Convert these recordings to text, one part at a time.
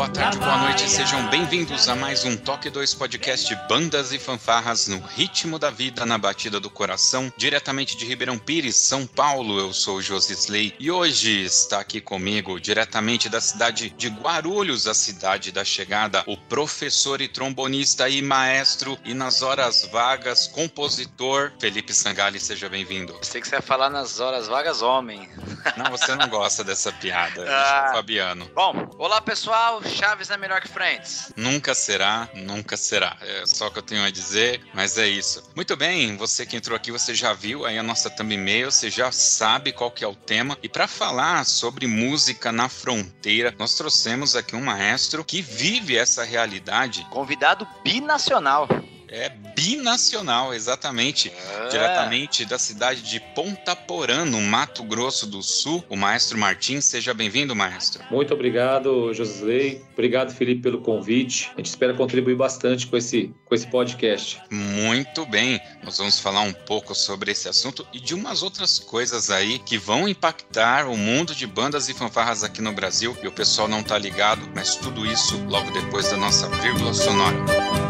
Boa tarde, boa noite, sejam bem-vindos a mais um Toque 2 Podcast Bandas e Fanfarras no ritmo da vida, na batida do coração, diretamente de Ribeirão Pires, São Paulo. Eu sou o Josisley e hoje está aqui comigo, diretamente da cidade de Guarulhos, a cidade da chegada, o professor e trombonista e maestro e nas horas vagas, compositor Felipe Sangali. Seja bem-vindo. Sei que você ia falar nas horas vagas, homem. Não, você não gosta dessa piada, ah, Fabiano. Bom, olá pessoal, Chaves é melhor que Friends. Nunca será, nunca será. É só o que eu tenho a dizer, mas é isso. Muito bem, você que entrou aqui, você já viu aí a nossa thumbnail, você já sabe qual que é o tema. E para falar sobre música na fronteira, nós trouxemos aqui um maestro que vive essa realidade. Convidado binacional. É binacional, exatamente. É. Diretamente da cidade de Ponta Porã, no Mato Grosso do Sul, o maestro Martins. Seja bem-vindo, maestro. Muito obrigado, Josley. Obrigado, Felipe, pelo convite. A gente espera contribuir bastante com esse, com esse podcast. Muito bem. Nós vamos falar um pouco sobre esse assunto e de umas outras coisas aí que vão impactar o mundo de bandas e fanfarras aqui no Brasil. E o pessoal não tá ligado, mas tudo isso logo depois da nossa vírgula sonora.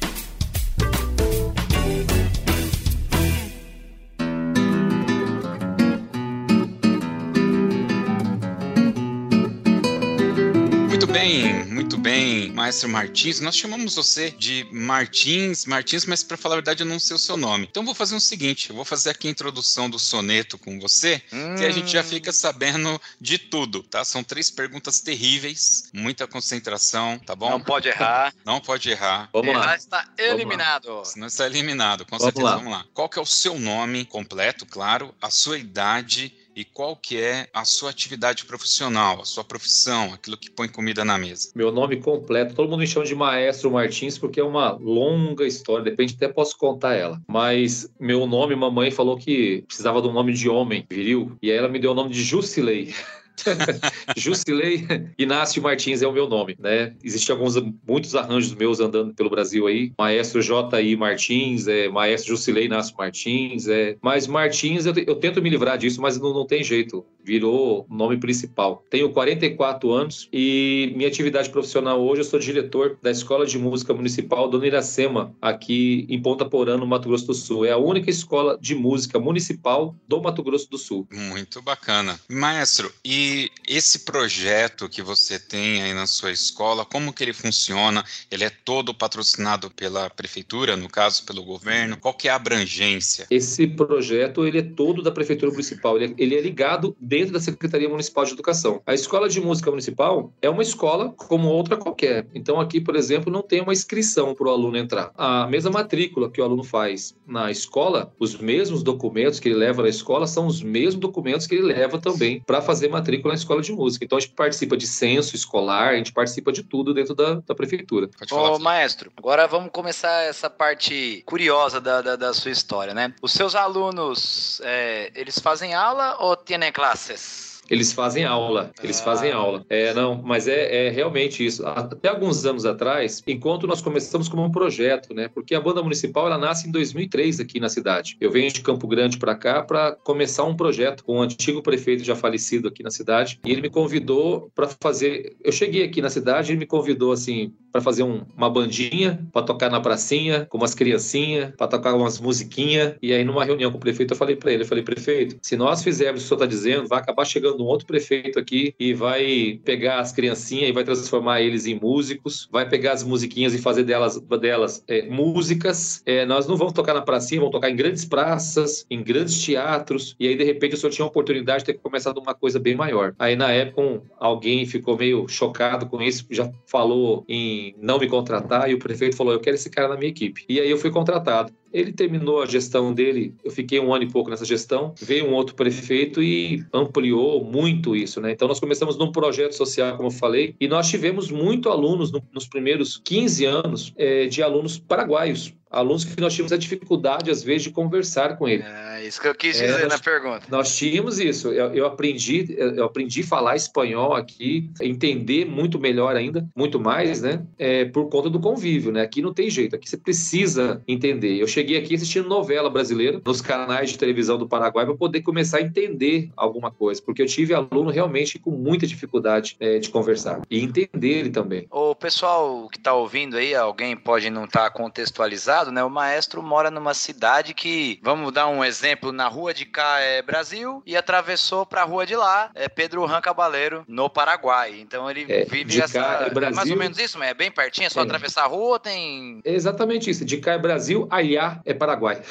bem, bem, Maestro Martins. Nós chamamos você de Martins, Martins, mas para falar a verdade eu não sei o seu nome. Então vou fazer o seguinte, eu vou fazer aqui a introdução do soneto com você, hum. que a gente já fica sabendo de tudo, tá? São três perguntas terríveis, muita concentração, tá bom? Não pode errar. Não pode errar. Vamos errar lá. está eliminado. Não está eliminado, com vamos certeza. Lá. Vamos lá. Qual que é o seu nome completo, claro, a sua idade e qual que é a sua atividade profissional, a sua profissão, aquilo que põe comida na mesa? Meu nome completo, todo mundo me chama de Maestro Martins porque é uma longa história, depende até posso contar ela. Mas meu nome, mamãe falou que precisava de um nome de homem, viril, e aí ela me deu o nome de Jusilei. Jusilei Inácio Martins é o meu nome, né? Existem alguns, muitos arranjos meus andando pelo Brasil aí. Maestro J.I. Martins, é, Maestro Jusilei Inácio Martins, é. Mas Martins, eu, eu tento me livrar disso, mas não, não tem jeito. Virou nome principal. Tenho 44 anos e minha atividade profissional hoje, eu sou diretor da Escola de Música Municipal Dona Iracema, aqui em Ponta Porã, no Mato Grosso do Sul. É a única escola de música municipal do Mato Grosso do Sul. Muito bacana. Maestro, e esse projeto que você tem aí na sua escola, como que ele funciona? Ele é todo patrocinado pela prefeitura, no caso pelo governo? Qual que é a abrangência? Esse projeto ele é todo da prefeitura municipal. Ele é, ele é ligado dentro da Secretaria Municipal de Educação. A escola de música municipal é uma escola como outra qualquer. Então aqui, por exemplo, não tem uma inscrição para o aluno entrar. A mesma matrícula que o aluno faz na escola, os mesmos documentos que ele leva na escola são os mesmos documentos que ele leva também para fazer matrícula matrícula na escola de música. Então a gente participa de censo escolar, a gente participa de tudo dentro da, da prefeitura. Ô, maestro, agora vamos começar essa parte curiosa da, da, da sua história, né? Os seus alunos, é, eles fazem aula ou têm classes? Eles fazem aula, eles Ah. fazem aula. É, não, mas é, é realmente isso. Até alguns anos atrás, enquanto nós começamos como um projeto, né? Porque a banda municipal ela nasce em 2003 aqui na cidade. Eu venho de Campo Grande para cá para começar um projeto com o antigo prefeito já falecido aqui na cidade. E ele me convidou para fazer. Eu cheguei aqui na cidade, ele me convidou assim para fazer um- uma bandinha, para tocar na pracinha com umas criancinhas, para tocar umas musiquinhas. E aí numa reunião com o prefeito eu falei para ele, eu falei prefeito, se nós fizermos o que o senhor está dizendo, vai acabar chegando um outro prefeito aqui e vai pegar as criancinhas e vai transformar eles em músicos, vai pegar as musiquinhas e fazer delas, delas é, músicas. É, nós não vamos tocar na pracinha, vamos tocar em grandes praças, em grandes teatros. E aí, de repente, o senhor tinha a oportunidade de ter começado uma coisa bem maior. Aí, na época, um- alguém ficou meio chocado com isso, já falou em não me contratar, e o prefeito falou: Eu quero esse cara na minha equipe. E aí eu fui contratado. Ele terminou a gestão dele, eu fiquei um ano e pouco nessa gestão, veio um outro prefeito e ampliou muito isso, né? Então nós começamos num projeto social, como eu falei, e nós tivemos muito alunos no- nos primeiros 15 anos eh, de alunos paraguaios. Alunos que nós tínhamos a dificuldade, às vezes, de conversar com ele. É isso que eu quis É, dizer nós- na pergunta. Nós tínhamos isso. Eu, eu aprendi, eu aprendi a falar espanhol aqui, entender muito melhor ainda, muito mais, né? É, por conta do convívio, né? Aqui não tem jeito. Aqui você precisa entender. Eu cheguei aqui assistindo novela brasileira nos canais de televisão do Paraguai para poder começar a entender alguma coisa, porque eu tive aluno realmente com muita dificuldade é, de conversar e entender ele também. O pessoal que tá ouvindo aí, alguém pode não estar contextualizado, né? O maestro mora numa cidade que, vamos dar um exemplo, na rua de cá é Brasil e atravessou pra rua de lá é Pedro Ran Cabaleiro, no Paraguai. Então ele É, vive essa. cá é Brasil. mais ou menos isso, mas é bem pertinho, é só É. atravessar a rua ou tem. É exatamente isso. De cá é Brasil, allá é Paraguai.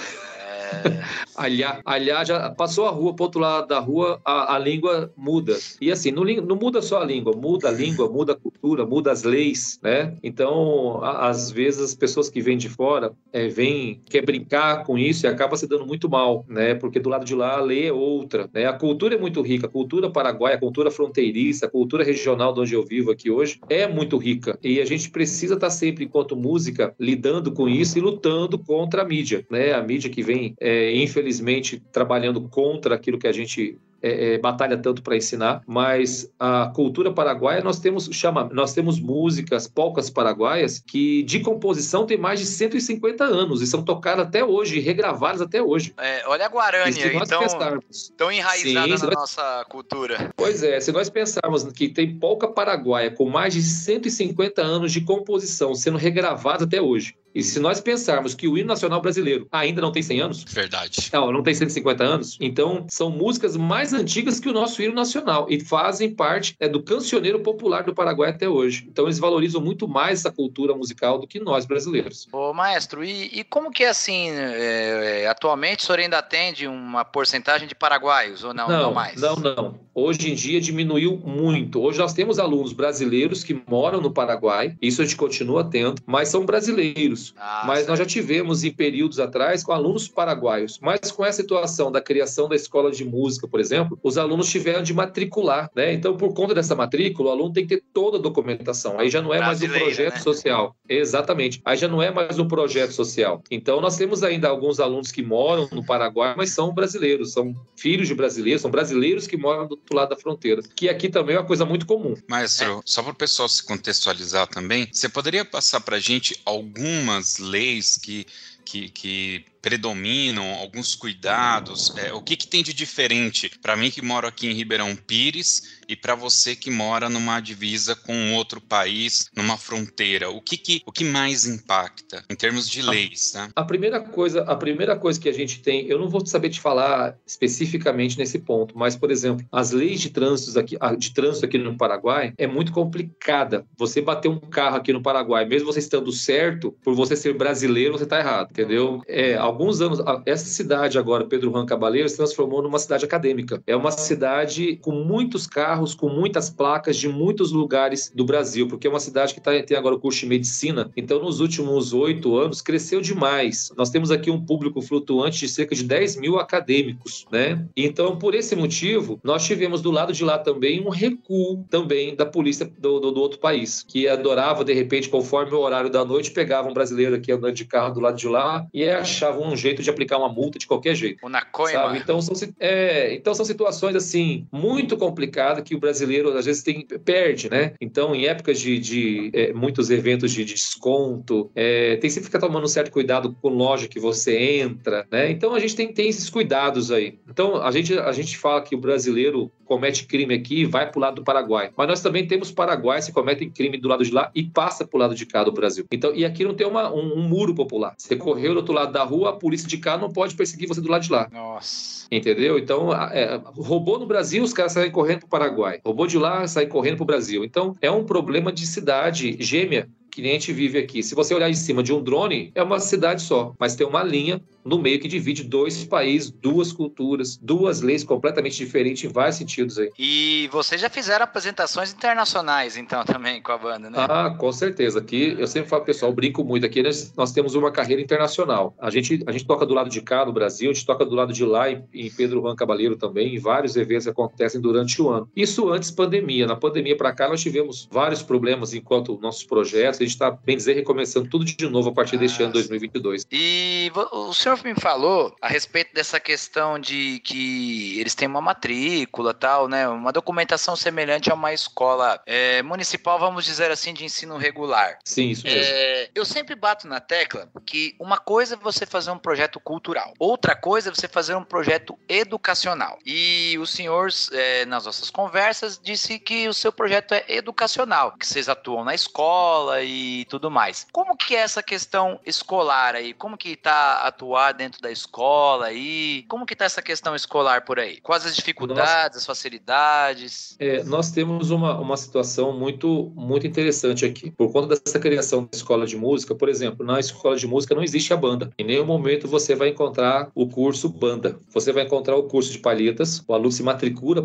Alhá, alhá já passou a rua, pro outro lado da rua, a, a língua muda. E assim, não, não muda só a língua, muda a língua, muda a cultura, muda as leis, né? Então, a- às vezes, as pessoas que vêm de fora é, vêm, quer brincar com isso e acaba se dando muito mal, né? Porque do lado de lá a lei é outra, né? A cultura é muito rica, a cultura paraguaia, a cultura fronteiriça, a cultura regional de onde eu vivo aqui hoje é muito rica. E a gente precisa estar sempre, enquanto música, lidando com isso e lutando contra a mídia, né? A mídia que vem, é, infelizmente, trabalhando contra aquilo que a gente é, é, batalha tanto para ensinar, mas a cultura paraguaia nós temos chama, nós temos músicas, polcas paraguaias que de composição tem mais de 150 anos e são tocadas até hoje, regravadas até hoje. é, olha a nós então tão enraizada Sim, na nós- nossa cultura. Pois é, se nós pensarmos que tem polca paraguaia com mais de 150 anos de composição sendo regravada até hoje, e se nós pensarmos que o hino nacional brasileiro ainda não tem 100 anos, Verdade. não, não tem 150 anos. Então, são músicas mais antigas que o nosso hino nacional e fazem parte é, do cancioneiro popular do Paraguai até hoje. Então, eles valorizam muito mais essa cultura musical do que nós brasileiros. Ô, maestro, e, e como que é assim, é, é, atualmente o senhor ainda atende uma porcentagem de paraguaios ou não, não, mais? Não, não. Hoje em dia diminuiu muito. Hoje nós temos alunos brasileiros que moram no Paraguai, isso a gente continua tendo, mas são brasileiros. Ah, Mas nós já tivemos em períodos atrás com alunos paraguaios. Mas com essa situação da criação da escola de música, por exemplo, os alunos tiveram de matricular, né? Então, por conta dessa matrícula, o aluno tem que ter toda a documentação. Aí já não é mais um projeto né? social. Exatamente. Aí já não é mais um projeto social. Então, nós temos ainda alguns alunos que moram no Paraguai, mas são brasileiros, são filhos de brasileiros, são brasileiros que moram do outro lado da fronteira. Que aqui também é uma coisa muito comum. Maestro, só para o pessoal se contextualizar também, você poderia passar para a gente algumas leis que, que, que predominam, alguns cuidados? É, o que, que tem de diferente para mim que moro aqui em Ribeirão Pires e para você que mora numa divisa com outro país, numa fronteira? O que, que, o que mais impacta em termos de leis? Tá? A primeira coisa, a primeira coisa que a gente tem, eu não vou saber te falar especificamente nesse ponto, mas por exemplo, as leis de trânsito aqui, de trânsito aqui no Paraguai é muito complicada. Você bater um carro aqui no Paraguai, mesmo você estando certo, por você ser brasileiro, você está errado, entendeu? É, alguns anos, essa cidade agora, Pedro Juan Cabaleiro, se transformou numa cidade acadêmica. É uma cidade com muitos carros, com muitas placas de muitos lugares do Brasil, porque é uma cidade que tá- tem agora o curso de medicina. Então, nos últimos oito anos, cresceu demais. Nós temos aqui um público flutuante de cerca de 10 mil acadêmicos, né? Então, por esse motivo, nós tivemos do lado de lá também um recuo também da polícia do, do- do outro país, que adorava, de repente, conforme o horário da noite, pegava um brasileiro aqui andando de carro do lado de lá e achava achavam um jeito de aplicar uma multa de qualquer jeito. O coima. Então são, é, então são situações assim muito complicadas que o brasileiro às vezes tem, perde, né? Então em épocas de, de é, muitos eventos de, de desconto, é, tem sempre que ficar tomando um certo cuidado com loja que você entra, né? Então a gente tem, tem esses cuidados aí. Então a gente, a gente fala que o brasileiro comete crime aqui e vai para o lado do Paraguai. Mas nós também temos paraguaios que cometem crime do lado de lá e passa para o lado de cá do Brasil. Então, e aqui não tem uma, um, um, muro popular. Você correu do outro lado da rua, a polícia de cá não pode perseguir você do lado de lá. Nossa. Entendeu? Então, é, roubou no Brasil, os caras saem correndo para o Paraguai. Roubou de lá, sai correndo para o Brasil. Então, é um problema de cidade gêmea que a gente vive aqui. Se você olhar em cima de um drone, é uma cidade só, mas tem uma linha no meio que divide dois países, duas culturas, duas leis completamente diferentes em vários sentidos aí. E vocês já fizeram apresentações internacionais, então, também com a banda, né? Ah, com certeza. Aqui, eu sempre falo, pessoal, brinco muito. Aqui nós, nós temos uma carreira internacional. A gente, a gente toca do lado de cá, no Brasil, a gente toca do lado de lá, em, em Pedro Juan Cabaleiro também, em vários eventos acontecem durante o ano. Isso antes pandemia. Na pandemia para cá, nós tivemos vários problemas enquanto nossos projetos, a gente está, bem dizer, recomeçando tudo de novo a partir ah, deste ano 2022. E o senhor senhor me falou a respeito dessa questão de que eles têm uma matrícula tal, né? Uma documentação semelhante a uma escola é, municipal, vamos dizer assim, de ensino regular. Sim, isso mesmo. É, eu sempre bato na tecla que uma coisa é você fazer um projeto cultural, outra coisa é você fazer um projeto educacional. E o senhor, é, nas nossas conversas, disse que o seu projeto é educacional, que vocês atuam na escola e tudo mais. Como que é essa questão escolar aí? Como que está atuando dentro da escola aí? Como que tá essa questão escolar por aí? Quais as dificuldades, as facilidades? É, nós temos uma, uma situação muito, muito interessante aqui. Por conta dessa criação da escola de música, por exemplo, na escola de música não existe a banda. Em nenhum momento você vai encontrar o curso banda. Você vai encontrar o curso de palhetas, o aluno se matricula,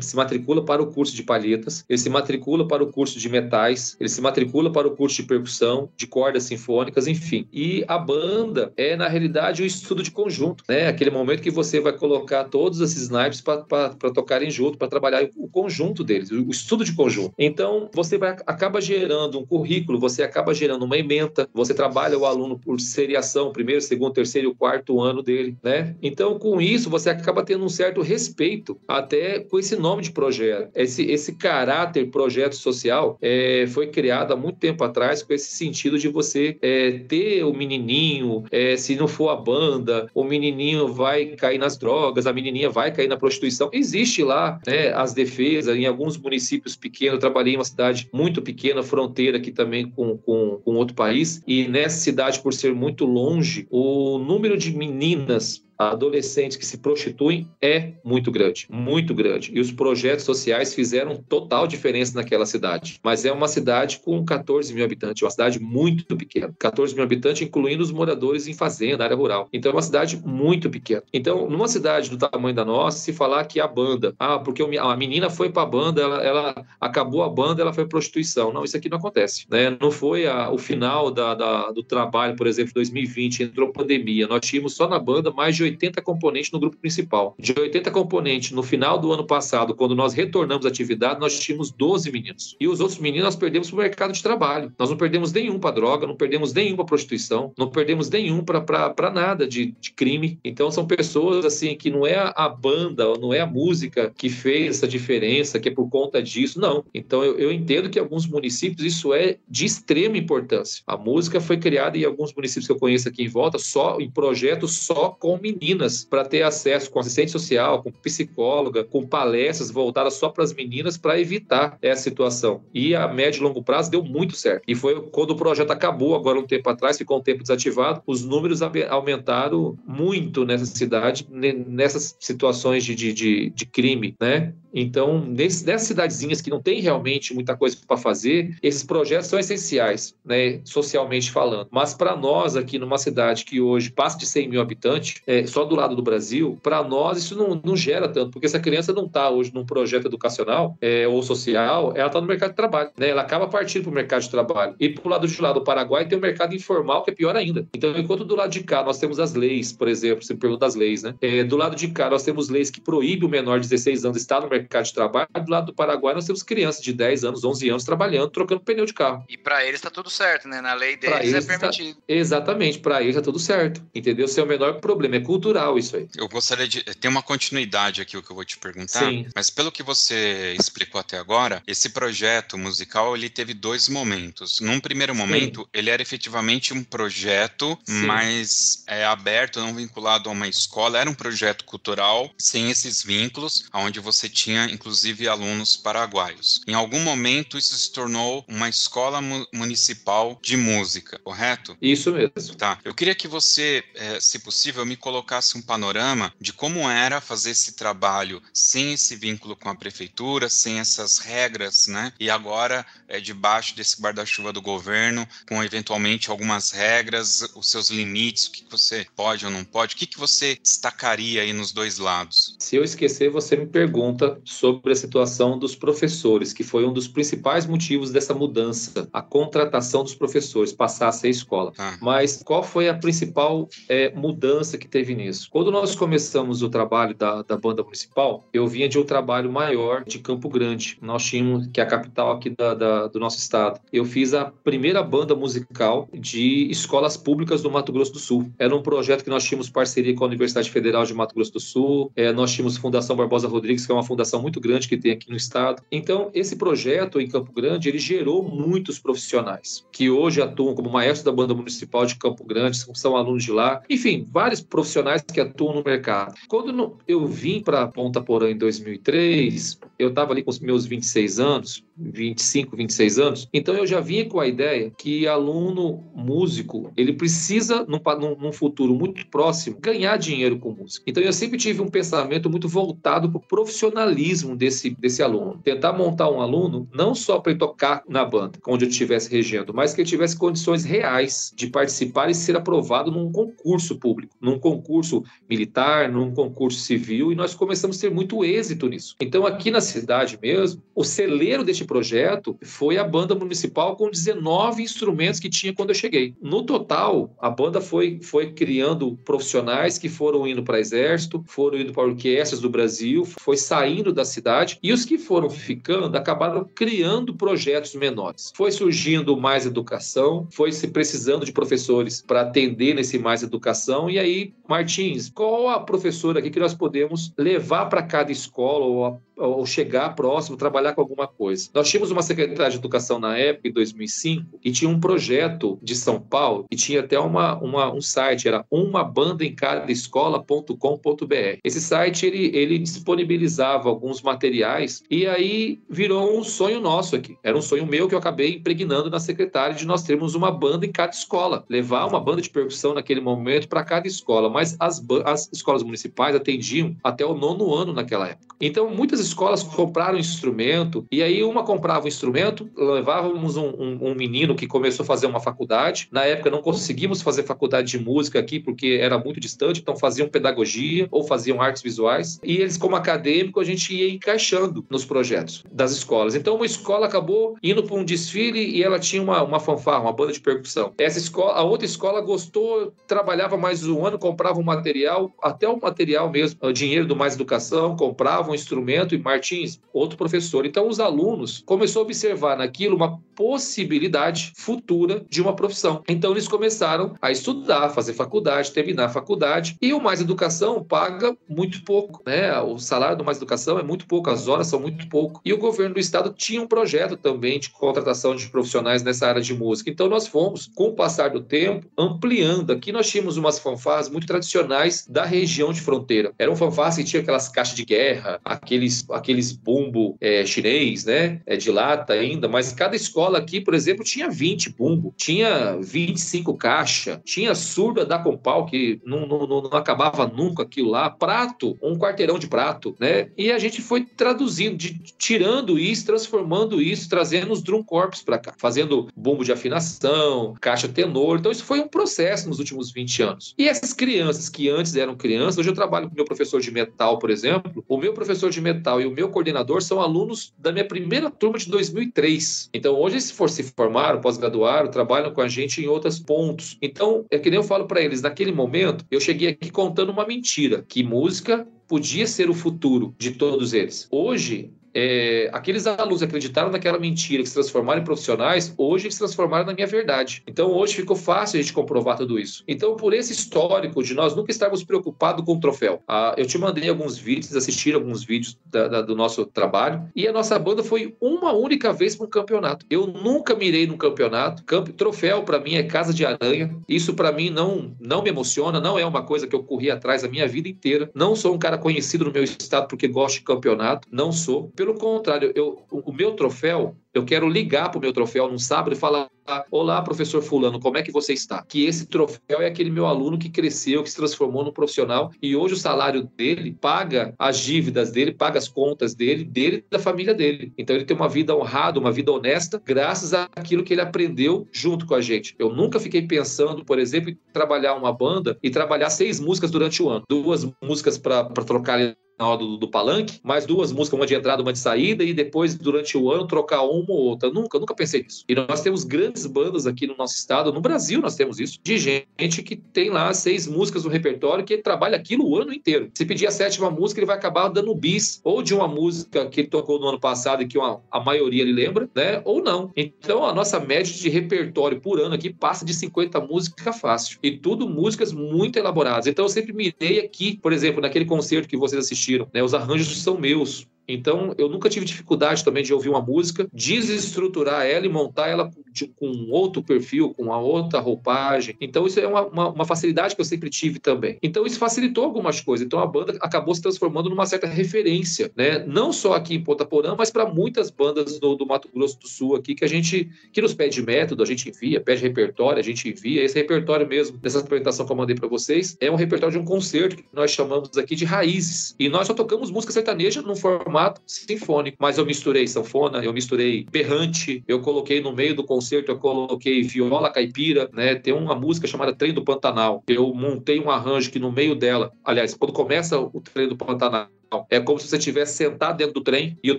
se matricula para o curso de palhetas, ele se matricula para o curso de metais, ele se matricula para o curso de percussão, de cordas sinfônicas, enfim. E a banda é, na realidade, o estudo de conjunto, né? Aquele momento que você vai colocar todos esses naipes para tocarem junto, para trabalhar o conjunto deles, o estudo de conjunto. Então, você vai, acaba gerando um currículo, você acaba gerando uma ementa, você trabalha o aluno por seriação, primeiro, segundo, terceiro e quarto ano dele, né? Então, com isso, você acaba tendo um certo respeito até com esse nome de projeto. Esse, esse caráter projeto social é, foi criado há muito tempo atrás com esse sentido de você é, ter o menininho, é, se não for a banda, o menininho vai cair nas drogas, a menininha vai cair na prostituição. Existe lá né, as defesas em alguns municípios pequenos. Eu trabalhei em uma cidade muito pequena, fronteira aqui também com, com, com outro país, e nessa cidade, por ser muito longe, o número de meninas adolescentes que se prostituem é muito grande, muito grande. E os projetos sociais fizeram total diferença naquela cidade. Mas é uma cidade com 14 mil habitantes, uma cidade muito pequena. 14 mil habitantes, incluindo os moradores em fazenda, área rural. Então é uma cidade muito pequena. Então, numa cidade do tamanho da nossa, se falar que a banda, ah, porque a menina foi para a banda, ela, ela, acabou a banda, ela foi prostituição. Não, isso aqui não acontece. Né? Não foi a, o final da, da, do trabalho, por exemplo, 2020, entrou pandemia. Nós tínhamos só na banda mais de 80 componentes no grupo principal. De 80 componentes, no final do ano passado, quando nós retornamos à atividade, nós tínhamos 12 meninos. E os outros meninos nós perdemos para o mercado de trabalho. Nós não perdemos nenhum para droga, não perdemos nenhum para prostituição, não perdemos nenhum para nada de, de, crime. Então são pessoas assim que não é a banda, não é a música que fez essa diferença, que é por conta disso, não. Então eu, eu entendo que alguns municípios isso é de extrema importância. A música foi criada em alguns municípios que eu conheço aqui em volta só em projetos só com meninas para ter acesso com assistente social, com psicóloga, com palestras voltadas só para as meninas para evitar essa situação. E a médio e longo prazo deu muito certo. E foi quando o projeto acabou, agora um tempo atrás, ficou um tempo desativado, os números aumentaram muito nessa cidade, nessas situações de, de, de, de crime, né? Então, nesse, nessas cidadezinhas que não tem realmente muita coisa para fazer, esses projetos são essenciais, né, socialmente falando. Mas para nós aqui numa cidade que hoje passa de 100 mil habitantes, é, só do lado do Brasil, para nós isso não, não gera tanto, porque essa criança não está hoje num projeto educacional é, ou social, ela está no mercado de trabalho, né? Ela acaba partindo para o mercado de trabalho. E para o lado de lá do Paraguai tem o mercado informal que é pior ainda. Então, enquanto do lado de cá nós temos as leis, por exemplo, você pergunta das leis, né? É, do lado de cá nós temos leis que proíbem o menor de 16 anos estar no mercado mercado de trabalho, do lado do Paraguai nós temos crianças de 10 anos, 11 anos trabalhando, trocando pneu de carro. E para eles está tudo certo, né? Na lei deles é tá permitido. Tá... Exatamente, para eles está tudo certo. Entendeu? Esse é o menor problema, é cultural isso aí. Eu gostaria de ter uma continuidade aqui o que eu vou te perguntar. Sim. Mas pelo que você explicou até agora, esse projeto musical ele teve dois momentos. Num primeiro momento, Sim. ele era efetivamente um projeto Sim. mais é, aberto, não vinculado a uma escola, era um projeto cultural sem esses vínculos, onde você tinha inclusive alunos paraguaios. Em algum momento isso se tornou uma escola mu municipal de música, correto? Isso mesmo. Tá. Eu queria que você, é, se possível, me colocasse um panorama de como era fazer esse trabalho sem esse vínculo com a prefeitura, sem essas regras, né? E agora é debaixo desse guarda-chuva do governo, com eventualmente algumas regras, os seus limites, o que você pode ou não pode, o que você destacaria aí nos dois lados? Se eu esquecer, você me pergunta sobre a situação dos professores, que foi um dos principais motivos dessa mudança, a contratação dos professores, passar a ser escola. Ah. Mas qual foi a principal é, mudança que teve nisso? Quando nós começamos o trabalho da, da banda municipal, eu vinha de um trabalho maior de Campo Grande. Nós tínhamos, que é a capital aqui da, da, do nosso estado. Eu fiz a primeira banda musical de escolas públicas do Mato Grosso do Sul. Era um projeto que nós tínhamos parceria com a Universidade Federal de Mato Grosso do Sul, é, nós tínhamos Fundação Barbosa Rodrigues, que é uma fundação muito grande que tem aqui no estado. Então, esse projeto em Campo Grande, ele gerou muitos profissionais que hoje atuam como maestros da banda municipal de Campo Grande, são alunos de lá. Enfim, vários profissionais que atuam no mercado. Quando eu vim para Ponta Porã em 2003, eu estava ali com os meus 26 anos, 25, 26 anos, então eu já vinha com a ideia que aluno músico, ele precisa, num, num futuro muito próximo, ganhar dinheiro com música. Então eu sempre tive um pensamento muito voltado para o profissionalismo desse, desse aluno. Tentar montar um aluno não só para ele tocar na banda, onde eu estivesse regendo, mas que ele tivesse condições reais de participar e ser aprovado num concurso público, num concurso militar, num concurso civil, e nós começamos a ter muito êxito nisso. Então aqui na cidade mesmo, o celeiro deste projeto foi a banda municipal com 19 instrumentos que tinha quando eu cheguei. No total, a banda foi, foi criando profissionais que foram indo para exército, foram indo para orquestras do Brasil, foi saindo da cidade e os que foram ficando acabaram criando projetos menores. Foi surgindo mais educação, foi se precisando de professores para atender nesse mais educação e aí, Martins, qual a professora aqui que nós podemos levar para cada escola ou ou chegar próximo, trabalhar com alguma coisa. Nós tínhamos uma secretária de educação na época, em 2005, e tinha um projeto de São Paulo, e tinha até uma, uma um site, era uma banda em cada escola.com.br. Esse site, ele, ele disponibilizava alguns materiais, e aí virou um sonho nosso aqui. Era um sonho meu que eu acabei impregnando na secretária de nós termos uma banda em cada escola. Levar uma banda de percussão naquele momento para cada escola. Mas as, as escolas municipais atendiam até o nono ano naquela época. Então, muitas escolas compraram instrumento, e aí uma comprava o instrumento, levávamos um, um, um, menino que começou a fazer uma faculdade. Na época não conseguimos fazer faculdade de música aqui porque era muito distante, então faziam pedagogia ou faziam artes visuais. E eles, como acadêmico, a gente ia encaixando nos projetos das escolas. Então uma escola acabou indo para um desfile e ela tinha uma, uma fanfarra, uma banda de percussão. Essa escola, a outra escola gostou, trabalhava mais um ano, comprava um material, até o material mesmo, o dinheiro do Mais Educação, comprava um instrumento Martins, outro professor. Então, os alunos começaram a observar naquilo uma possibilidade futura de uma profissão. Então, eles começaram a estudar, fazer faculdade, terminar a faculdade. E o Mais Educação paga muito pouco, né? O salário do Mais Educação é muito pouco, as horas são muito pouco. E o governo do estado tinha um projeto também de contratação de profissionais nessa área de música. Então, nós fomos, com o passar do tempo, ampliando. Aqui nós tínhamos umas fanfarras muito tradicionais da região de fronteira. Eram fanfarras que tinham aquelas caixas de guerra, aqueles aqueles, bumbo é, chinês, né? É de lata ainda, mas cada escola aqui, por exemplo, tinha 20 bumbo, tinha 25 caixa, tinha surda da Compal, que não, não, não, acabava nunca aquilo lá, prato, um quarteirão de prato, né? E a gente foi traduzindo, de, tirando isso, transformando isso, trazendo os drum corps para cá, fazendo bumbo de afinação, caixa tenor. Então, isso foi um processo nos últimos 20 anos. E essas crianças que antes eram crianças, hoje eu trabalho com meu professor de metal, por exemplo, o meu professor de metal e o meu coordenador são alunos da minha primeira turma de 2003. Então, hoje, se for se formar, pós-graduar, trabalham com a gente em outros pontos. Então, é que nem eu falo para eles, naquele momento, eu cheguei aqui contando uma mentira, que música podia ser o futuro de todos eles. Hoje, é, aqueles alunos que acreditaram naquela mentira, que se transformaram em profissionais, hoje se transformaram na minha verdade. Então hoje ficou fácil a gente comprovar tudo isso. Então, por esse histórico de nós nunca estarmos preocupados com o troféu, ah, eu te mandei alguns vídeos, assistir alguns vídeos da, da, do nosso trabalho, e a nossa banda foi uma única vez para um campeonato. Eu nunca mirei num campeonato. Camp, troféu, para mim, é casa de aranha. Isso, para mim, não, não me emociona, não é uma coisa que eu corri atrás a minha vida inteira. Não sou um cara conhecido no meu estado porque gosto de campeonato, não sou. Pelo contrário, eu, o meu troféu, eu quero ligar para o meu troféu num sábado e falar: Olá, professor Fulano, como é que você está? Que esse troféu é aquele meu aluno que cresceu, que se transformou num profissional e hoje o salário dele paga as dívidas dele, paga as contas dele, dele e da família dele. Então ele tem uma vida honrada, uma vida honesta, graças àquilo que ele aprendeu junto com a gente. Eu nunca fiquei pensando, por exemplo, em trabalhar uma banda e trabalhar seis músicas durante o ano. Duas músicas para trocar na hora do, do, palanque, mais duas músicas, uma de entrada, uma de saída, e depois, durante o ano, trocar uma ou outra. Nunca, nunca pensei nisso. E nós temos grandes bandas aqui no nosso estado, no Brasil nós temos isso, de gente que tem lá seis músicas no repertório que trabalha aquilo o ano inteiro. Se pedir a sétima música, ele vai acabar dando bis, ou de uma música que ele tocou no ano passado e que uma, a maioria ele lembra, né? Ou não. Então, a nossa média de repertório por ano aqui passa de 50 músicas fácil. E tudo músicas muito elaboradas. Então, eu sempre mirei aqui, por exemplo, naquele concerto que vocês assistiram assistiram. Né? Os arranjos são meus. Então, eu nunca tive dificuldade também de ouvir uma música, desestruturar ela e montar ela com outro perfil, com uma outra roupagem. Então, isso é uma, uma, uma, facilidade que eu sempre tive também. Então, isso facilitou algumas coisas. Então, a banda acabou se transformando numa certa referência, né? Não só aqui em Ponta Porã, mas para muitas bandas do, do, Mato Grosso do Sul aqui, que a gente, que nos pede método, a gente envia, pede repertório, a gente envia. Esse repertório mesmo, dessa apresentação que eu mandei para vocês, é um repertório de um concerto que nós chamamos aqui de Raízes. E nós só tocamos música sertaneja num formato sinfônico, mas eu misturei sanfona, eu misturei berrante, eu coloquei no meio do concerto eu coloquei viola caipira, né? Tem uma música chamada Trem do Pantanal. Eu montei um arranjo que no meio dela, aliás, quando começa o Trem do Pantanal, é como se você estivesse sentado dentro do trem e o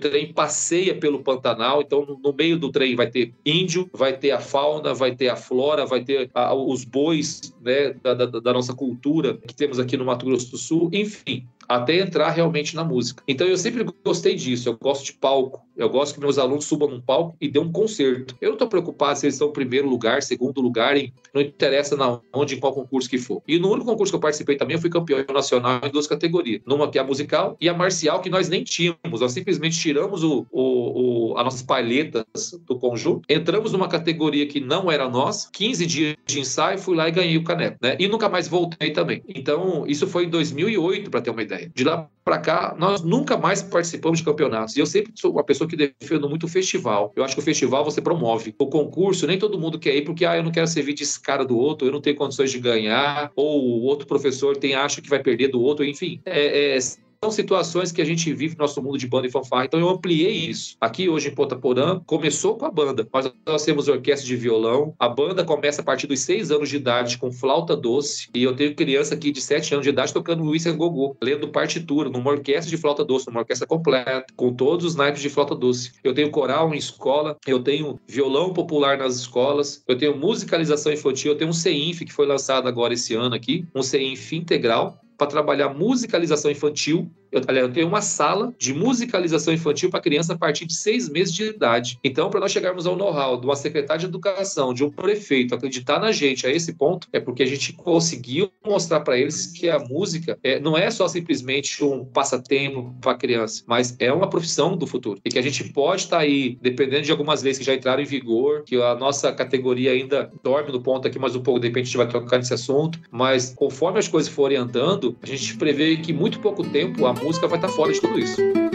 trem passeia pelo Pantanal. Então, no meio do trem vai ter índio, vai ter a fauna, vai ter a flora, vai ter a, os bois né, da, da, da, nossa cultura que temos aqui no Mato Grosso do Sul. Enfim, até entrar realmente na música. Então eu sempre gostei disso, eu gosto de palco, eu gosto que meus alunos subam num palco e dêem um concerto. Eu não estou preocupado se eles estão em primeiro lugar, segundo lugar, em, não interessa na onde, em qual concurso que for. E no único concurso que eu participei também, eu fui campeão nacional em duas categorias, numa que é a musical e a marcial, que nós nem tínhamos, nós simplesmente tiramos o, o, o as nossas palhetas do conjunto, entramos numa categoria que não era nossa, 15 dias de ensaio, fui lá e ganhei o caneco, né? E nunca mais voltei também. Então, isso foi em 2008, para ter uma ideia ideia. De lá para cá, nós nunca mais participamos de campeonatos. E eu sempre sou uma pessoa que defendo muito o festival. Eu acho que o festival você promove. O concurso, nem todo mundo quer ir porque ah, eu não quero servir de escara do outro, eu não tenho condições de ganhar, ou o outro professor tem acha que vai perder do outro, enfim. É, é, são situações que a gente vive no nosso mundo de banda e fanfarra. Então eu ampliei isso. Aqui hoje em Ponta Porã, começou com a banda. Nós, nós temos orquestra de violão. A banda começa a partir dos seis anos de idade com flauta doce. E eu tenho criança aqui de sete anos de idade tocando Luiz Gogô, lendo partitura numa orquestra de flauta doce, numa orquestra completa, com todos os naipes de flauta doce. Eu tenho coral em escola, eu tenho violão popular nas escolas, eu tenho musicalização infantil, eu tenho um CEINF que foi lançado agora esse ano aqui, um CEINF integral para trabalhar musicalização infantil eu, aliás, eu tenho uma sala de musicalização infantil para criança a partir de seis meses de idade. Então, para nós chegarmos ao know-how de uma secretária de educação, de um prefeito acreditar na gente a esse ponto, é porque a gente conseguiu mostrar para eles que a música é, não é só simplesmente um passatempo para criança, mas é uma profissão do futuro. E que a gente pode estar tá aí, dependendo de algumas leis que já entraram em vigor, que a nossa categoria ainda dorme no ponto aqui mais um pouco, de repente a gente vai trocar nesse assunto, mas conforme as coisas forem andando, a gente prevê que muito pouco tempo a música vai estar fora de tudo isso.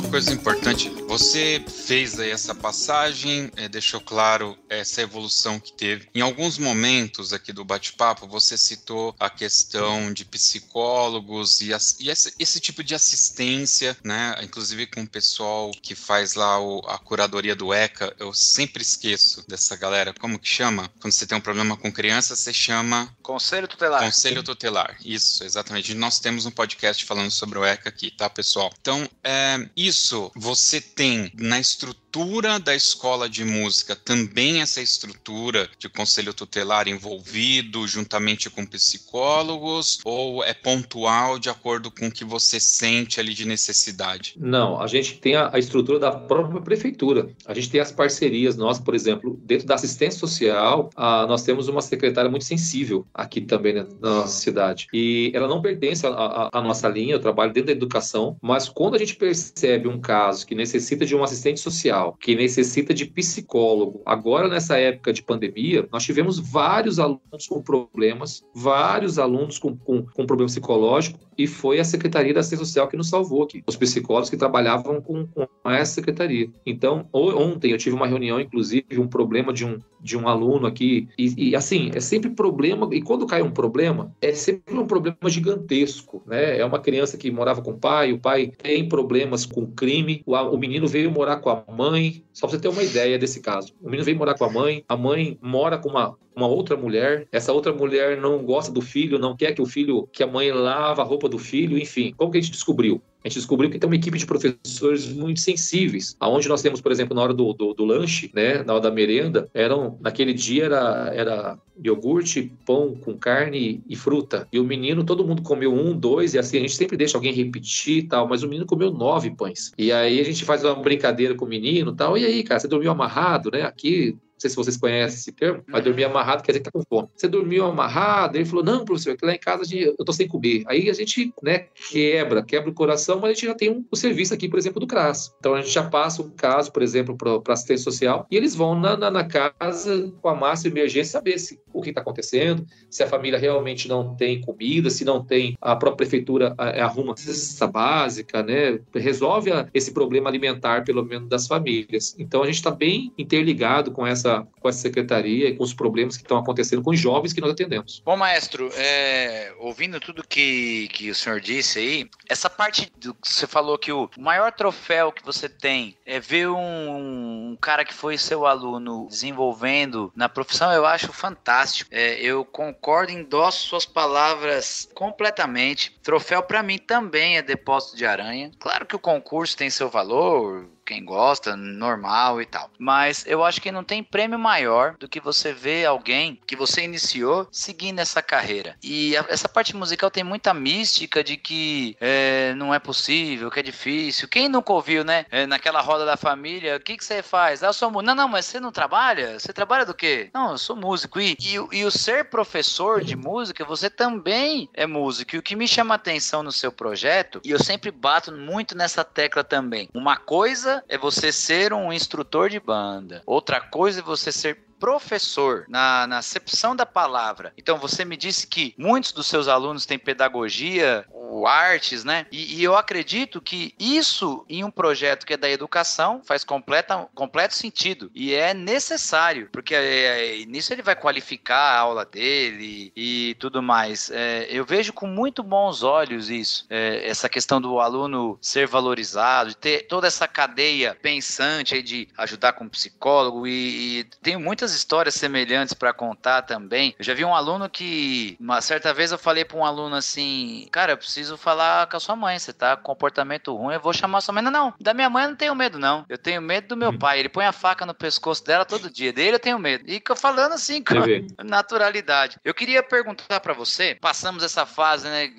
Uma coisa importante, você fez aí essa passagem, é, deixou claro essa evolução que teve. Em alguns momentos aqui do bate-papo, você citou a questão de psicólogos e, as, e esse, esse, tipo de assistência, né? Inclusive com o pessoal que faz lá o, a curadoria do ECA, eu sempre esqueço dessa galera. Como que chama? Quando você tem um problema com criança, você chama. Conselho Tutelar. Conselho Tutelar, isso, exatamente. Nós temos um podcast falando sobre o ECA aqui, tá, pessoal? Então, é, isso você tem na estrutura estrutura da escola de música também essa estrutura de conselho tutelar envolvido juntamente com psicólogos ou é pontual de acordo com o que você sente ali de necessidade? Não, a gente tem a, estrutura da própria prefeitura. A gente tem as parcerias nós, por exemplo, dentro da assistência social, a, nós temos uma secretária muito sensível aqui também né, na nossa cidade. E ela não pertence à nossa linha, eu trabalho dentro da educação, mas quando a gente percebe um caso que necessita de um assistente social, que necessita de psicólogo, agora nessa época de pandemia, nós tivemos vários alunos com problemas, vários alunos com, com, com problema psicológico, e foi a Secretaria da Assistência Social que nos salvou aqui, os psicólogos que trabalhavam com, com essa secretaria. Então, ontem eu tive uma reunião, inclusive, um problema de um, de um aluno aqui, e, e, assim, é sempre problema, e quando cai um problema, é sempre um problema gigantesco, né? É uma criança que morava com o pai, o pai tem problemas com crime, o, o menino veio morar com a mãe, só pra você ter uma ideia desse caso. O menino veio morar com a mãe, a mãe mora com uma uma outra mulher, essa outra mulher não gosta do filho, não quer que o filho, que a mãe lava a roupa do filho, enfim. Como que a gente descobriu? A gente descobriu que tem uma equipe de professores muito sensíveis, aonde nós temos, por exemplo, na hora do, do, do, lanche, né, na hora da merenda, eram naquele dia era, era iogurte, pão com carne e fruta. E o menino, todo mundo comeu um, dois, e assim, a gente sempre deixa alguém repetir e tal, mas o menino comeu nove pães. E aí a gente faz uma brincadeira com o menino tal, e aí, cara, você dormiu amarrado, né? Aqui sei se vocês conhecem esse termo, mas dormir amarrado quer dizer que tá com fome. Você dormiu amarrado? Ele falou, não, professor, que lá em casa eu tô sem comer. Aí a gente, né, quebra, quebra o coração, mas a gente já tem um, um serviço aqui, por exemplo, do CRAS. Então a gente já passa um caso, por exemplo, para assistência social, e eles vão na, na, na casa com a máxima emergência saber se, o que está acontecendo, se a família realmente não tem comida, se não tem, a própria prefeitura arruma cesta básica, né, resolve a, esse problema alimentar, pelo menos, das famílias. Então a gente está bem interligado com essa essa, com essa secretaria e com os problemas que estão acontecendo com os jovens que nós atendemos. Bom, maestro, é, ouvindo tudo que, que o senhor disse aí, essa parte do que você falou que o maior troféu que você tem é ver um, um cara que foi seu aluno desenvolvendo na profissão, eu acho fantástico. É, eu concordo, endosso suas palavras completamente. Troféu para mim também é depósito de aranha. Claro que o concurso tem seu valor, quem gosta, normal e tal. Mas eu acho que não tem prêmio maior do que você ver alguém que você iniciou seguindo essa carreira. E a, essa parte musical tem muita mística de que é, não é possível, que é difícil. Quem nunca ouviu, né? É, naquela roda da família, o que, que você faz? Ah, eu sou músico. Não, não, mas você não trabalha? Você trabalha do quê? Não, eu sou músico. E, e, e o ser professor de música, você também é músico. E o que me chama atenção no seu projeto, e eu sempre bato muito nessa tecla também, uma coisa é você ser um instrutor de banda. Outra coisa é você ser professor, na, na acepção da palavra. Então, você me disse que muitos dos seus alunos têm pedagogia, ou artes, né? E, e, eu acredito que isso, em um projeto que é da educação, faz completa, completo sentido. E é necessário, porque é, é, nisso ele vai qualificar a aula dele e, e tudo mais. É, eu vejo com muito bons olhos isso, é, essa questão do aluno ser valorizado, de ter toda essa cadeia pensante aí de ajudar com psicólogo e, e tenho muitas histórias semelhantes para contar também. Eu já vi um aluno que, uma certa vez eu falei para um aluno assim, cara, eu preciso falar com a sua mãe, você tá com comportamento ruim, eu vou chamar sua mãe. Não, não, da minha mãe eu não tenho medo não. Eu tenho medo do meu hum. pai, ele põe a faca no pescoço dela todo dia. Dele eu tenho medo. E falando assim, com naturalidade. Eu queria perguntar para você, passamos essa fase, né,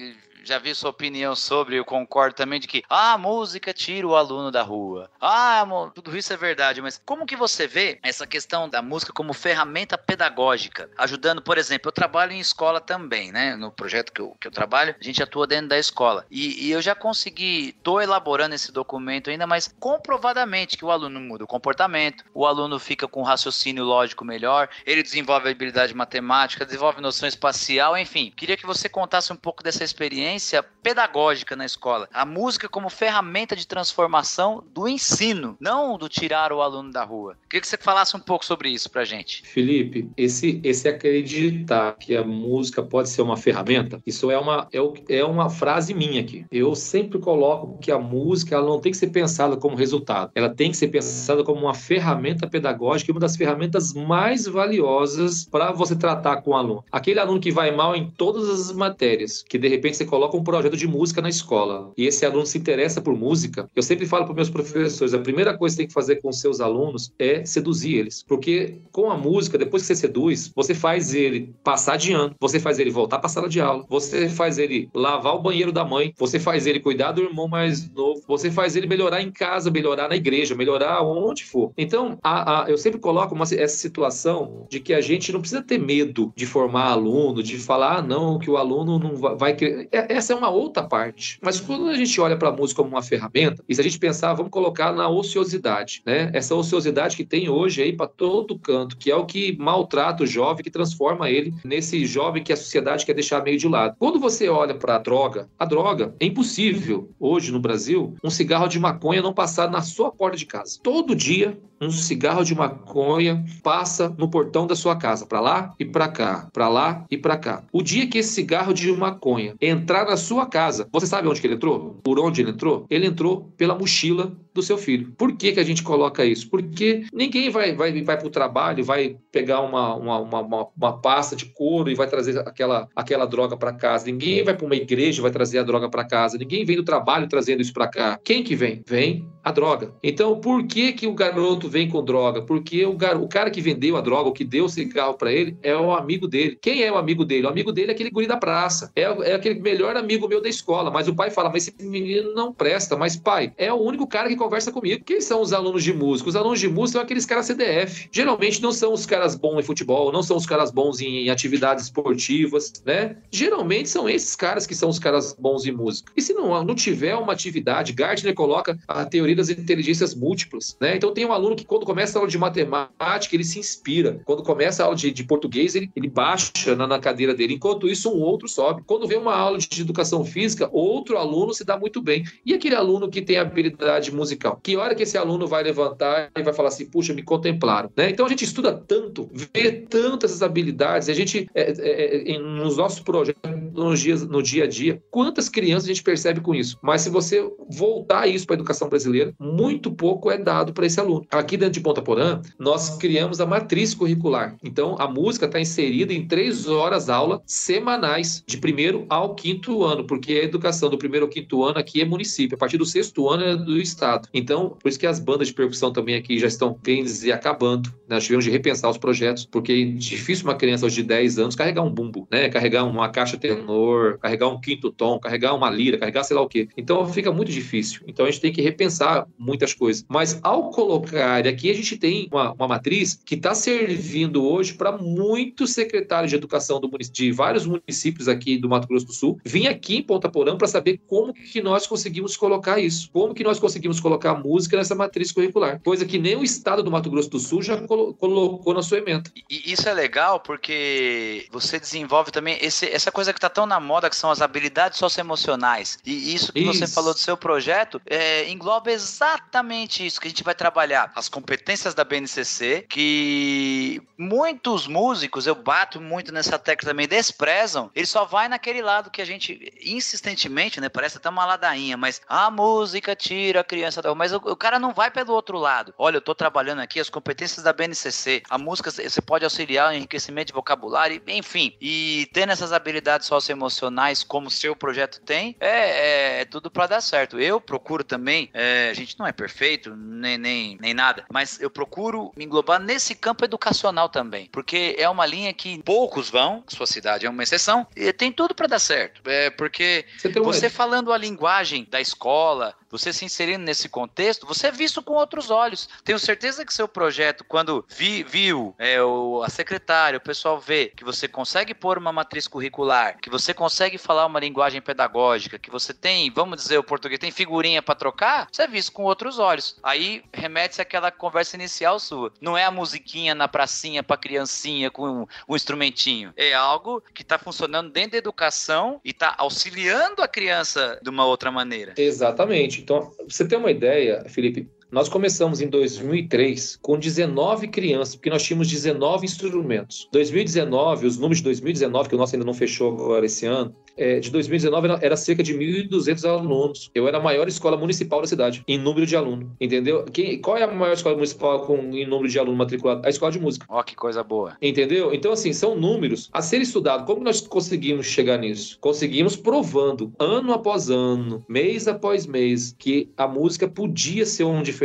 já vi sua opinião sobre, eu concordo também de que ah, a música tira o aluno da rua. Ah, tudo isso é verdade, mas como que você vê essa questão da música como ferramenta pedagógica, ajudando, por exemplo, eu trabalho em escola também, né? No projeto que eu, que eu trabalho, a gente atua dentro da escola. E, e eu já consegui, tô elaborando esse documento ainda, mas comprovadamente que o aluno muda o comportamento, o aluno fica com raciocínio lógico melhor, ele desenvolve habilidade matemática, desenvolve noção espacial, enfim. Queria que você contasse um pouco dessa experiência experiência pedagógica na escola. A música como ferramenta de transformação do ensino, não do tirar o aluno da rua. Queria que você falasse um pouco sobre isso pra gente. Felipe, esse, esse acreditar que a música pode ser uma ferramenta, isso é uma, é, é uma frase minha aqui. Eu sempre coloco que a música ela não tem que ser pensada como resultado, ela tem que ser pensada como uma ferramenta pedagógica e uma das ferramentas mais valiosas para você tratar com o aluno. Aquele aluno que vai mal em todas as matérias, que de repente você coloca coloca um projeto de música na escola e esse aluno se interessa por música, eu sempre falo para meus professores, a primeira coisa que você tem que fazer com seus alunos é seduzir eles, porque com a música, depois que você seduz, você faz ele passar de ano, você faz ele voltar para a sala de aula, você faz ele lavar o banheiro da mãe, você faz ele cuidar do irmão mais novo, você faz ele melhorar em casa, melhorar na igreja, melhorar onde for. Então, a, a, eu sempre coloco uma, essa situação de que a gente não precisa ter medo de formar aluno, de falar, ah, não, que o aluno não vai, vai é, essa é uma outra parte. Mas quando a gente olha para a música como uma ferramenta, e se a gente pensar, vamos colocar na ociosidade, né? Essa ociosidade que tem hoje aí para todo canto, que é o que maltrata o jovem, que transforma ele nesse jovem que a sociedade quer deixar meio de lado. Quando você olha para a droga, a droga é impossível hoje no Brasil um cigarro de maconha não passar na sua porta de casa. Todo dia um cigarro de maconha passa no portão da sua casa, para lá e para cá, para lá e para cá. O dia que esse cigarro de maconha entrar na sua casa, você sabe onde que ele entrou? Por onde ele entrou? Ele entrou pela mochila do seu filho. Por que, que a gente coloca isso? Porque ninguém vai, vai, vai para o trabalho, vai pegar uma, uma, uma, uma, pasta de couro e vai trazer aquela, aquela droga para casa. Ninguém vai para uma igreja e vai trazer a droga para casa. Ninguém vem do trabalho trazendo isso para cá. Quem que vem? Vem a droga. Então, por que, que o garoto vem com droga? Porque o, gar... o cara que vendeu a droga, o que deu o cigarro para ele, é o amigo dele. Quem é o amigo dele? O amigo dele é aquele guri da praça. É, é aquele melhor amigo meu da escola. Mas o pai fala, mas esse menino não presta. Mas, pai, é o único cara que conversa comigo. Quem são os alunos de música? Os alunos de música são aqueles caras CDF. Geralmente não são os caras bons em futebol, não são os caras bons em atividades esportivas, né? Geralmente são esses caras que são os caras bons em música. E se não, não tiver uma atividade, Gardner coloca a teoria das inteligências múltiplas, né? Então tem um aluno que quando começa a aula de matemática, ele se inspira. Quando começa a aula de, de português, ele, ele baixa na, na cadeira dele. Enquanto isso, um outro sobe. Quando vem uma aula de educação física, outro aluno se dá muito bem. E aquele aluno que tem habilidade musical? Que hora que esse aluno vai levantar e vai falar assim, puxa, me contemplaram. Né? Então a gente estuda tanto, vê tanto essas habilidades, a gente, é, é, é, nos nossos projetos, nos dias, no dia a dia, quantas crianças a gente percebe com isso? Mas se você voltar isso para a educação brasileira, muito pouco é dado para esse aluno. Aqui dentro de Ponta Porã, nós criamos a matriz curricular. Então a música está inserida em três horas aula semanais, de primeiro ao quinto ano, porque a educação do primeiro ao quinto ano aqui é município, a partir do sexto ano é do estado. Então, por isso que as bandas de percussão também aqui já estão, bem dizer, acabando. Né? Nós tivemos de repensar os projetos, porque é difícil uma criança de 10 anos carregar um bumbo, né? Carregar uma caixa tenor, carregar um quinto tom, carregar uma lira, carregar sei lá o quê. Então fica muito difícil. Então a gente tem que repensar muitas coisas. Mas ao colocar, aqui a gente tem uma, uma matriz que está servindo hoje para muitos secretários de educação do de vários municípios aqui do Mato Grosso do Sul, vim aqui em Ponta Porã para saber como que nós conseguimos colocar isso, como que nós conseguimos colocar a música nessa matriz curricular, coisa que nem o estado do Mato Grosso do Sul já colo colocou na sua emenda. E isso é legal porque você desenvolve também esse, essa coisa que está tão na moda, que são as habilidades socioemocionais. E isso que isso. você falou do seu projeto é, engloba exatamente isso que a gente vai trabalhar. As competências da BNCC, que muitos músicos, eu bato muito nessa tecla também, desprezam. Ele só vai naquele lado que a gente insistentemente, né? Parece até uma ladainha, mas a música tira a criança Mas o, o cara não vai pelo outro lado. Olha, eu tô trabalhando aqui as competências da BNCC. A música você pode auxiliar no enriquecimento de vocabulário, enfim. E tendo essas habilidades socioemocionais como o seu projeto tem, é, é, é tudo para dar certo. Eu procuro também, é, a gente não é perfeito, nem, nem, nem nada, mas eu procuro me englobar nesse campo educacional também, porque é uma linha que poucos vão, sua cidade é uma exceção, e tem tudo para dar certo. É porque você, você falando a linguagem da escola, você se inserindo nesse contexto, você é visto com outros olhos. Tenho certeza que seu projeto, quando vi, viu é, o, a secretária, o pessoal vê que você consegue pôr uma matriz curricular, que você consegue falar uma linguagem pedagógica, que você tem, vamos dizer, o português tem figurinha para trocar, você é visto com outros olhos. Aí remete-se àquela conversa inicial sua. Não é a musiquinha na pracinha para criancinha com um, um, instrumentinho. É algo que está funcionando dentro da educação e está auxiliando a criança de uma outra maneira. Exatamente. Então, você tem uma ideia, Felipe, Nós começamos em 2003 com 19 crianças, porque nós tínhamos 19 instrumentos. 2019, os números de 2019, que o nosso ainda não fechou agora esse ano, é, de 2019 era cerca de 1.200 alunos. Eu era a maior escola municipal da cidade, em número de aluno. Entendeu? Quem, qual é a maior escola municipal com, em número de aluno matriculado? A escola de música. Ó, oh, que coisa boa. Entendeu? Então, assim, são números a ser estudado. Como nós conseguimos chegar nisso? Conseguimos provando, ano após ano, mês após mês, que a música podia ser um diferencial.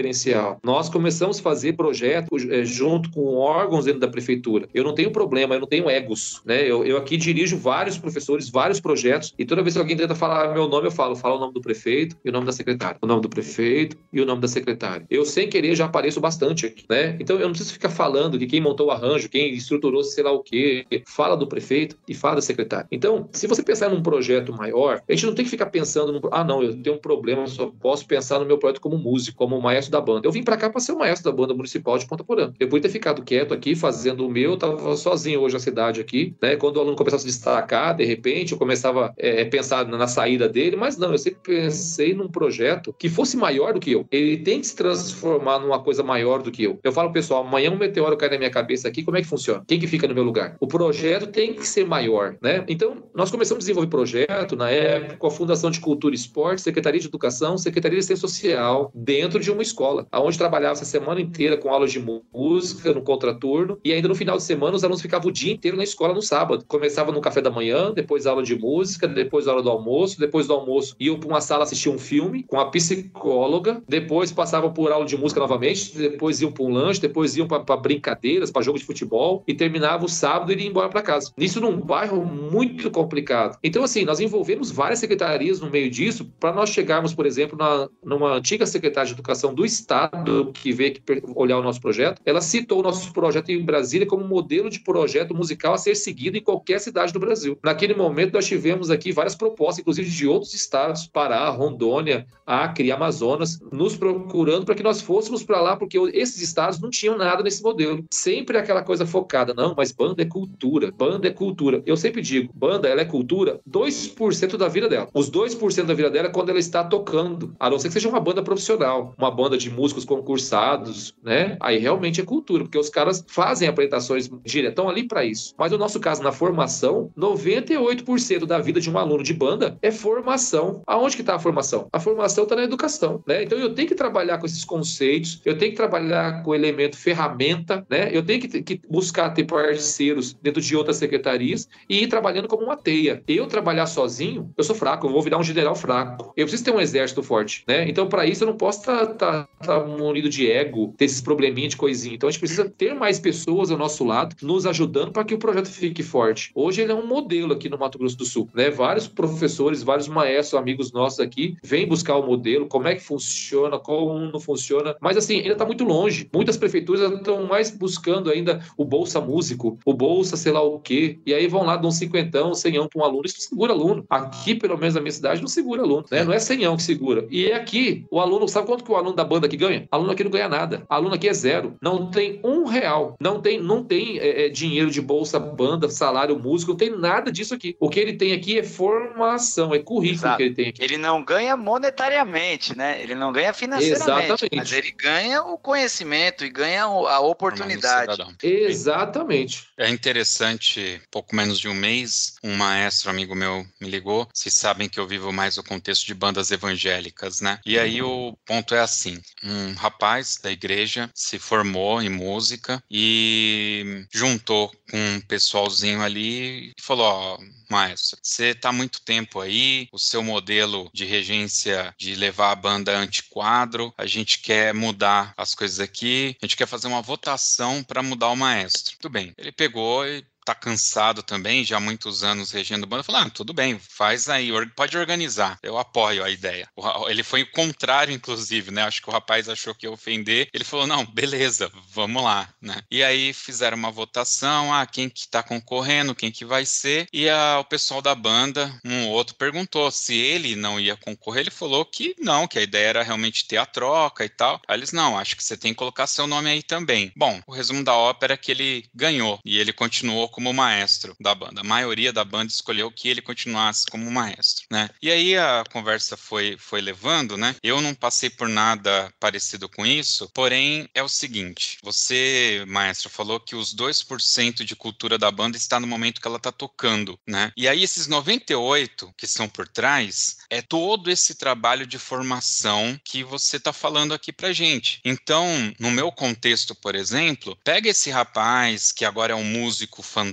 Nós começamos a fazer projetos é, junto com órgãos dentro da prefeitura. Eu não tenho problema, eu não tenho egos. Né? Eu, eu aqui dirijo vários professores, vários projetos e toda vez que alguém tenta falar meu nome, eu falo, fala o nome do prefeito e o nome da secretária. O nome do prefeito e o nome da secretária. Eu, sem querer, já apareço bastante aqui, né? Então, eu não preciso ficar falando de quem montou o arranjo, quem estruturou sei lá o quê. Fala do prefeito e fala da secretária. Então, se você pensar num projeto maior, a gente não tem que ficar pensando no, ah, não, eu tenho um problema, só posso pensar no meu projeto como músico, como maestro da banda. Eu vim para cá para ser o maestro da banda municipal de Ponta Porã. Eu podia ter ficado quieto aqui, fazendo o meu, tava sozinho hoje na cidade aqui, né? Quando o aluno começava a se destacar, de repente, eu começava é, pensar na saída dele, mas não, eu sempre pensei num projeto que fosse maior do que eu. Ele tem que se transformar numa coisa maior do que eu. Eu falo, pessoal, amanhã um meteoro cai na minha cabeça aqui, como é que funciona? Quem que fica no meu lugar? O projeto tem que ser maior, né? Então, nós começamos a desenvolver projeto na época com a Fundação de Cultura e Esporte, Secretaria de Educação, Secretaria de Assistência Social, dentro de uma escola, aonde trabalhava essa semana inteira com aulas de música, no contraturno, e ainda no final de semana os alunos ficavam o dia inteiro na escola no sábado. Começava no café da manhã, depois aula de música, depois hora do almoço, depois do almoço iam para uma sala assistir um filme com a psicóloga, depois passavam por aula de música novamente, depois iam para um lanche, depois iam para brincadeiras, para jogo de futebol e terminava o sábado e iam embora para casa. Isso num bairro muito complicado. Então, assim, nós envolvemos várias secretarias no meio disso para nós chegarmos, por exemplo, na, numa antiga secretária de Educação do Estado que veio aqui olhar o nosso projeto. Ela citou o nosso projeto em Brasília como modelo de projeto musical a ser seguido em qualquer cidade do Brasil. Naquele momento, nós tivemos aqui várias propostas, inclusive de outros estados, Pará, Rondônia, Acre, Amazonas, nos procurando para que nós fôssemos para lá, porque esses estados não tinham nada nesse modelo. Sempre aquela coisa focada, não, mas banda é cultura, banda é cultura. Eu sempre digo, banda ela é cultura 2% da vida dela. Os 2% da vida dela é quando ela está tocando, a não ser que seja uma banda profissional, uma banda de músicos concursados, né? Aí realmente é cultura, porque os caras fazem apresentações diretão ali para isso. Mas no nosso caso, na formação, 98% da vida de um aluno de banda é formação. Aonde que está a formação? A formação está na educação, né? Então eu tenho que trabalhar com esses conceitos, eu tenho que trabalhar com o elemento ferramenta, né? Eu tenho que, que buscar ter parceiros dentro de outras secretarias e ir trabalhando como uma teia. Eu trabalhar sozinho, eu sou fraco, eu vou virar um general fraco. Eu preciso ter um exército forte, né? Então para isso eu não posso estar tá, tá, tá munido de ego, ter esses probleminhas de coisinha. Então a gente precisa ter mais pessoas ao nosso lado, nos ajudando para que o projeto fique forte. Hoje ele é um modelo aqui no Mato Grosso do Sul, né? Vários professores vários maestros, amigos nossos aqui, vêm buscar o modelo, como é que funciona, como não funciona. Mas assim, ainda está muito longe. Muitas prefeituras estão mais buscando ainda o Bolsa Músico, o Bolsa sei lá o quê. E aí vão lá, dão cinquentão, senhão para um aluno. Isso segura aluno. Aqui, pelo menos na minha cidade, não segura aluno. Né? Não é senhão que segura. E é aqui, o aluno, sabe quanto que o aluno da banda aqui ganha? Aluno aqui não ganha nada. Aluno aqui é zero. Não tem um real. Não tem, não tem é, é dinheiro de bolsa, banda, salário, músico, não tem nada disso aqui. O que ele tem aqui é formação formação, é currículo Exato. que ele tem aqui. Ele não ganha monetariamente, né? Ele não ganha financeiramente, Exatamente. mas ele ganha o conhecimento e ganha a oportunidade. Exatamente. É interessante, pouco menos de um mês, um maestro amigo meu me ligou. Vocês sabem que eu vivo mais o contexto de bandas evangélicas, né? E aí uhum. o ponto é assim: um rapaz da igreja se formou em música e juntou com um pessoalzinho ali e falou: Ó, maestro, você está muito tempo aí, o seu modelo de regência de levar a banda antiquadro, a gente quer mudar as coisas aqui, a gente quer fazer uma votação para mudar o maestro. Tudo bem. Ele pegou e tá cansado também, já há muitos anos regendo banda, falou: ah, tudo bem, faz aí, pode organizar. Eu apoio a ideia. Ele foi o contrário, inclusive, né? Acho que o rapaz achou que ia ofender. Ele falou: não, beleza, vamos lá, né? E aí fizeram uma votação: ah, quem que tá concorrendo, quem que vai ser. E a, o pessoal da banda, um outro, perguntou se ele não ia concorrer. Ele falou que não, que a ideia era realmente ter a troca e tal. Aí eles: não, acho que você tem que colocar seu nome aí também. Bom, o resumo da ópera é que ele ganhou e ele continuou como maestro da banda. A maioria da banda escolheu que ele continuasse como maestro, né? E aí a conversa foi, foi levando, né? Eu não passei por nada parecido com isso, porém é o seguinte: você, maestro, falou que os 2% de cultura da banda está no momento que ela está tocando, né? E aí esses 98 que são por trás é todo esse trabalho de formação que você está falando aqui pra gente. Então, no meu contexto, por exemplo, pega esse rapaz que agora é um músico fantástico,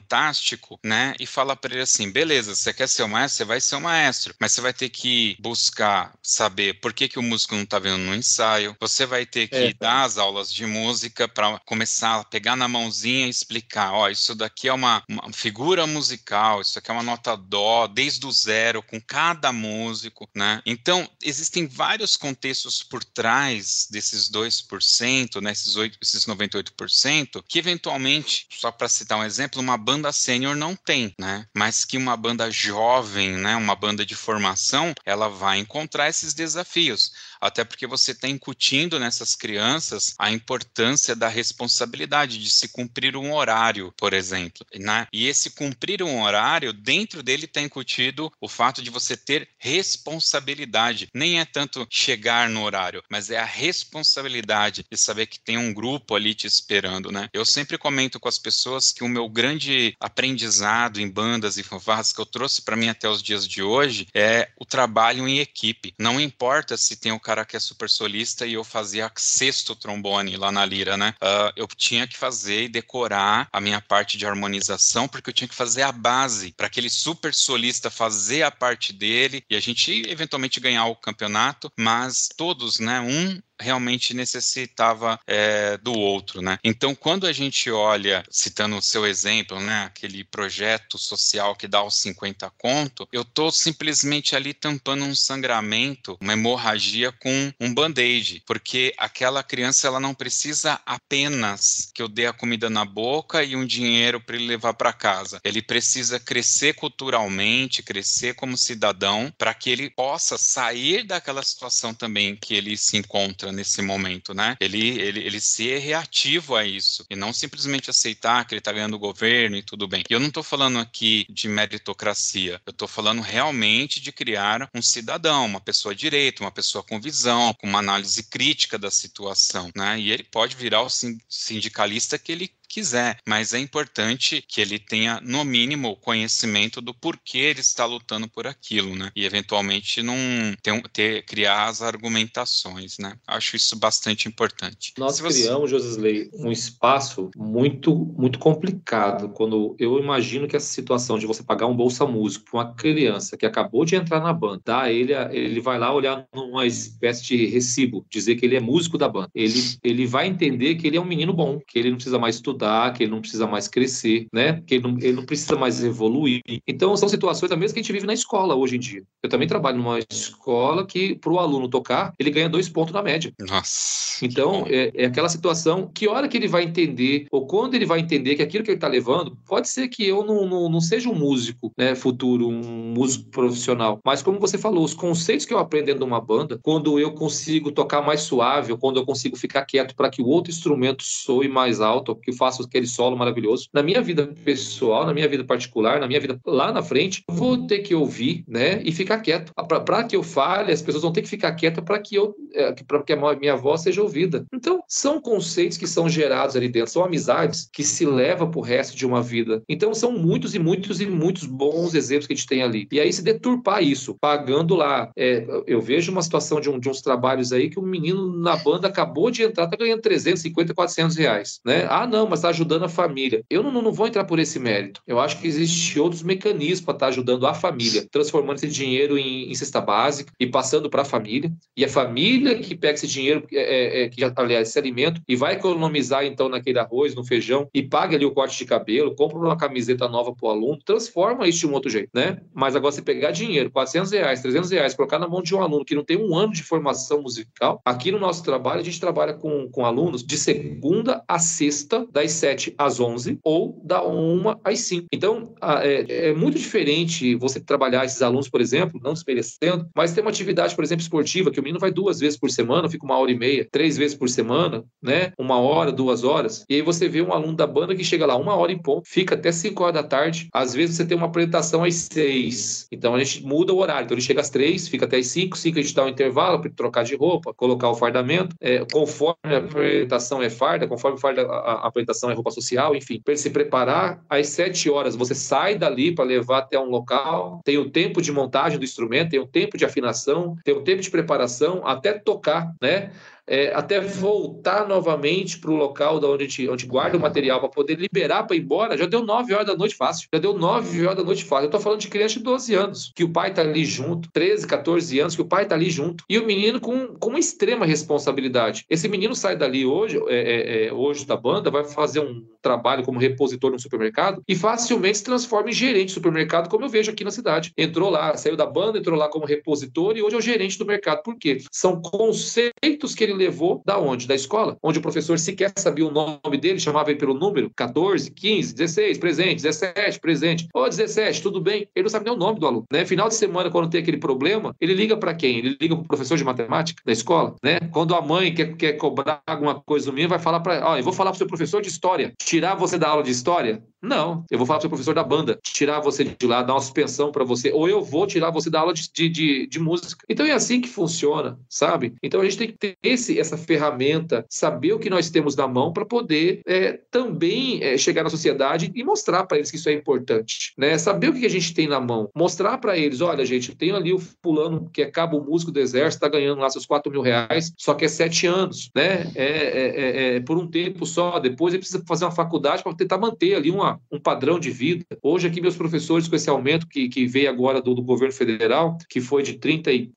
né? E fala para ele assim: beleza, você quer ser o maestro? Você vai ser o maestro, mas você vai ter que buscar saber por que, que o músico não está vendo no ensaio, você vai ter que é. dar as aulas de música para começar a pegar na mãozinha e explicar: ó, isso daqui é uma, uma figura musical, isso aqui é uma nota dó, desde o zero, com cada músico, né? Então, existem vários contextos por trás desses 2%, né, esses, 8, esses 98%, que eventualmente, só para citar um exemplo, uma banda sênior não tem, né? Mas que uma banda jovem, né, uma banda de formação, ela vai encontrar esses desafios até porque você está incutindo nessas crianças a importância da responsabilidade de se cumprir um horário, por exemplo. Né? E esse cumprir um horário, dentro dele está incutido o fato de você ter responsabilidade. Nem é tanto chegar no horário, mas é a responsabilidade de saber que tem um grupo ali te esperando. Né? Eu sempre comento com as pessoas que o meu grande aprendizado em bandas e fanfarras que eu trouxe para mim até os dias de hoje é o trabalho em equipe. Não importa se tem o cara cara que é super solista e eu fazia sexto trombone lá na lira, né? Uh, eu tinha que fazer e decorar a minha parte de harmonização, porque eu tinha que fazer a base para aquele super solista fazer a parte dele e a gente eventualmente ganhar o campeonato, mas todos, né? Um realmente necessitava é, do outro, né? Então, quando a gente olha, citando o seu exemplo, né, aquele projeto social que dá os 50 conto, eu tô simplesmente ali tampando um sangramento, uma hemorragia com um band-aid, porque aquela criança ela não precisa apenas que eu dê a comida na boca e um dinheiro para ele levar para casa. Ele precisa crescer culturalmente, crescer como cidadão, para que ele possa sair daquela situação também que ele se encontra nesse momento, né? Ele, ele, ele ser reativo a isso e não simplesmente aceitar que ele está ganhando o governo e tudo bem. E eu não estou falando aqui de meritocracia, eu estou falando realmente de criar um cidadão, uma pessoa direita, uma pessoa com visão, com uma análise crítica da situação, né? E ele pode virar o sindicalista que ele quiser, mas é importante que ele tenha, no mínimo, o conhecimento do porquê ele está lutando por aquilo, né? E eventualmente não ter, ter criar as argumentações, né? Acho isso bastante importante. Nós você... criamos, Josley, um espaço muito, muito complicado quando eu imagino que essa situação de você pagar um bolsa músico para uma criança que acabou de entrar na banda, dá ele, ele vai lá olhar numa espécie de recibo, dizer que ele é músico da banda. Ele, ele vai entender que ele é um menino bom, que ele não precisa mais estudar que ele não precisa mais crescer, né? Que ele não, ele não precisa mais evoluir. Então, são situações da mesma que a gente vive na escola hoje em dia. Eu também trabalho numa escola que, para o aluno tocar, ele ganha dois pontos na média. Nossa. Então, é, é, aquela situação que hora que ele vai entender, ou quando ele vai entender que aquilo que ele está levando, pode ser que eu não, não, não seja um músico né, futuro, um músico profissional, mas como você falou, os conceitos que eu aprendo dentro de uma banda, quando eu consigo tocar mais suave, ou quando eu consigo ficar quieto para que o outro instrumento soe mais alto, que faça faço aquele solo maravilhoso. Na minha vida pessoal, na minha vida particular, na minha vida lá na frente, vou ter que ouvir, né, e ficar quieto. Para que eu fale, as pessoas vão ter que ficar quietas para que eu, é, para que a minha voz seja ouvida. Então, são conceitos que são gerados ali dentro, são amizades que se levam para o resto de uma vida. Então, são muitos e muitos e muitos bons exemplos que a gente tem ali. E aí, se deturpar isso, pagando lá, é, eu vejo uma situação de, um, de uns trabalhos aí que um menino na banda acabou de entrar, tá ganhando 350, 400 reais, né? Ah, não, mas está ajudando a família. Eu não, não vou entrar por esse mérito. Eu acho que existem outros mecanismos para estar tá ajudando a família, transformando esse dinheiro em, em cesta básica e passando para a família. E a família que pega esse dinheiro, é, é, é, que já, aliás, esse alimento, e vai economizar então naquele arroz, no feijão, e paga ali o corte de cabelo, compra uma camiseta nova para o aluno, transforma isso de um outro jeito, né? Mas agora você pegar dinheiro, 400 reais, 300 reais, colocar na mão de um aluno que não tem um ano de formação musical, aqui no nosso trabalho, a gente trabalha com, com alunos de segunda a sexta da das 7 às 11 ou da 1 às 5. Então, é, é muito diferente você trabalhar esses alunos, por exemplo, não desmerecendo, mas ter uma atividade, por exemplo, esportiva, que o menino vai duas vezes por semana, fica uma hora e meia, três vezes por semana, né? Uma hora, duas horas. E aí você vê um aluno da banda que chega lá uma hora em ponto, fica até 5 horas da tarde. Às vezes você tem uma apresentação às 6. Então a gente muda o horário. Então ele chega às 3, fica até às 5, 5 a gente dá um intervalo para trocar de roupa, colocar o fardamento. É, conforme a apresentação é farda, conforme farda, a, a apresentação é roupa social, enfim, para ele se preparar, às 7 horas você sai dali para levar até um local, tem o tempo de montagem do instrumento, tem o tempo de afinação, tem o tempo de preparação, até tocar, né? É, até voltar novamente para o local da onde a gente, onde guarda o material para poder liberar para ir embora, já deu 9 horas da noite fácil. Já deu 9 horas da noite fácil. Eu estou falando de criança de 12 anos, que o pai está ali junto, 13, 14 anos, que o pai está ali junto, e o menino com, com uma extrema responsabilidade. Esse menino sai dali hoje, é, é, é, hoje da banda, vai fazer um trabalho como repositor no supermercado e facilmente se transforma em gerente de supermercado, como eu vejo aqui na cidade. Entrou lá, saiu da banda, entrou lá como repositor e hoje é o gerente do mercado. Por quê? São conceitos que ele levou da onde? Da escola, onde o professor sequer sabia o nome dele, chamava ele pelo número 14, 15, 16, presente, 17, presente. Ô, oh, 17, tudo bem? Ele não sabe nem o nome do aluno, né? Final de semana, quando tem aquele problema, ele liga para quem? Ele liga para o professor de matemática da escola, né? Quando a mãe quer, quer cobrar alguma coisa do menino, vai falar para, ó, oh, eu vou falar para o seu professor de história, tirar você da aula de história? Não, eu vou falar para o professor da banda, tirar você de lá, dar uma suspensão para você, ou eu vou tirar você da aula de, de, de, de música. Então é assim que funciona, sabe? Então a gente tem que ter esse esse, essa ferramenta, saber o que nós temos na mão para poder é, também é, chegar na sociedade e mostrar para eles que isso é importante. Né? Saber o que a gente tem na mão, mostrar para eles: olha, gente, eu tenho ali o fulano que é cabo músico do exército, está ganhando lá seus 4 mil reais, só que é sete anos, né? É, é, é, é, por um tempo só, depois ele precisa fazer uma faculdade para tentar manter ali uma, um padrão de vida. Hoje, aqui, meus professores, com esse aumento que, que veio agora do, do governo federal, que foi de 34%?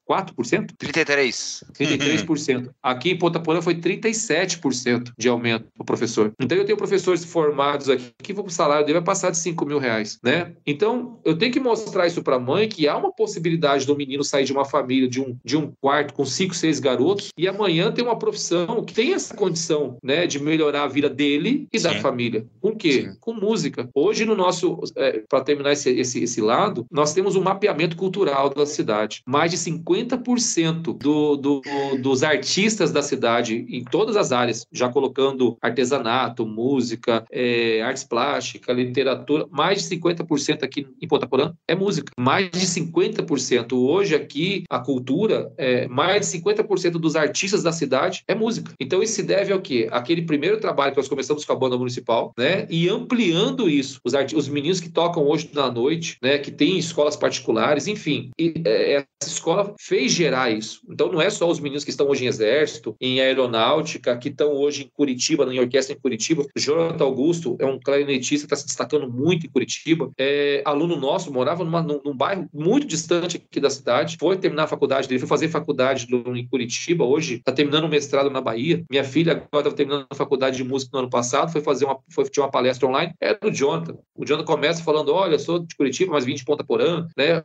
33%. 33%. Uhum. Aqui em Ponta Porã foi 37% de aumento o professor. Então eu tenho professores formados aqui que o salário dele vai passar de 5 mil reais, né? Então eu tenho que mostrar isso para a mãe que há uma possibilidade do menino sair de uma família de um, de um quarto com cinco, seis garotos e amanhã ter uma profissão que tem essa condição, né, de melhorar a vida dele e Sim. da família. Com o quê? Sim. Com música. Hoje no nosso, é, para terminar esse, esse, esse lado, nós temos um mapeamento cultural da cidade. Mais de 50% do, do, dos artistas da cidade em todas as áreas, já colocando artesanato, música, é, artes plásticas, literatura, mais de 50% aqui em Ponta Porã é música. Mais de 50%. Hoje aqui, a cultura, é, mais de 50% dos artistas da cidade é música. Então isso se deve ao quê? Aquele primeiro trabalho que nós começamos com a banda municipal, né? E ampliando isso. Os, os meninos que tocam hoje na noite, né? Que tem escolas particulares, enfim. E, é, essa escola fez gerar isso. Então não é só os meninos que estão hoje em exército, Exército, em Aeronáutica, que estão hoje em Curitiba, em orquestra em Curitiba. Jonathan Augusto é um clarinetista que está se destacando muito em Curitiba. É aluno nosso, morava numa, num, num, bairro muito distante aqui da cidade, foi terminar a faculdade dele, foi fazer faculdade em Curitiba, hoje está terminando o mestrado na Bahia. Minha filha agora estava terminando a faculdade de música no ano passado, foi fazer uma, foi, tinha uma palestra online, era do Jonathan. O Jonathan começa falando, olha, sou de Curitiba, mas vim de Ponta Porã, né,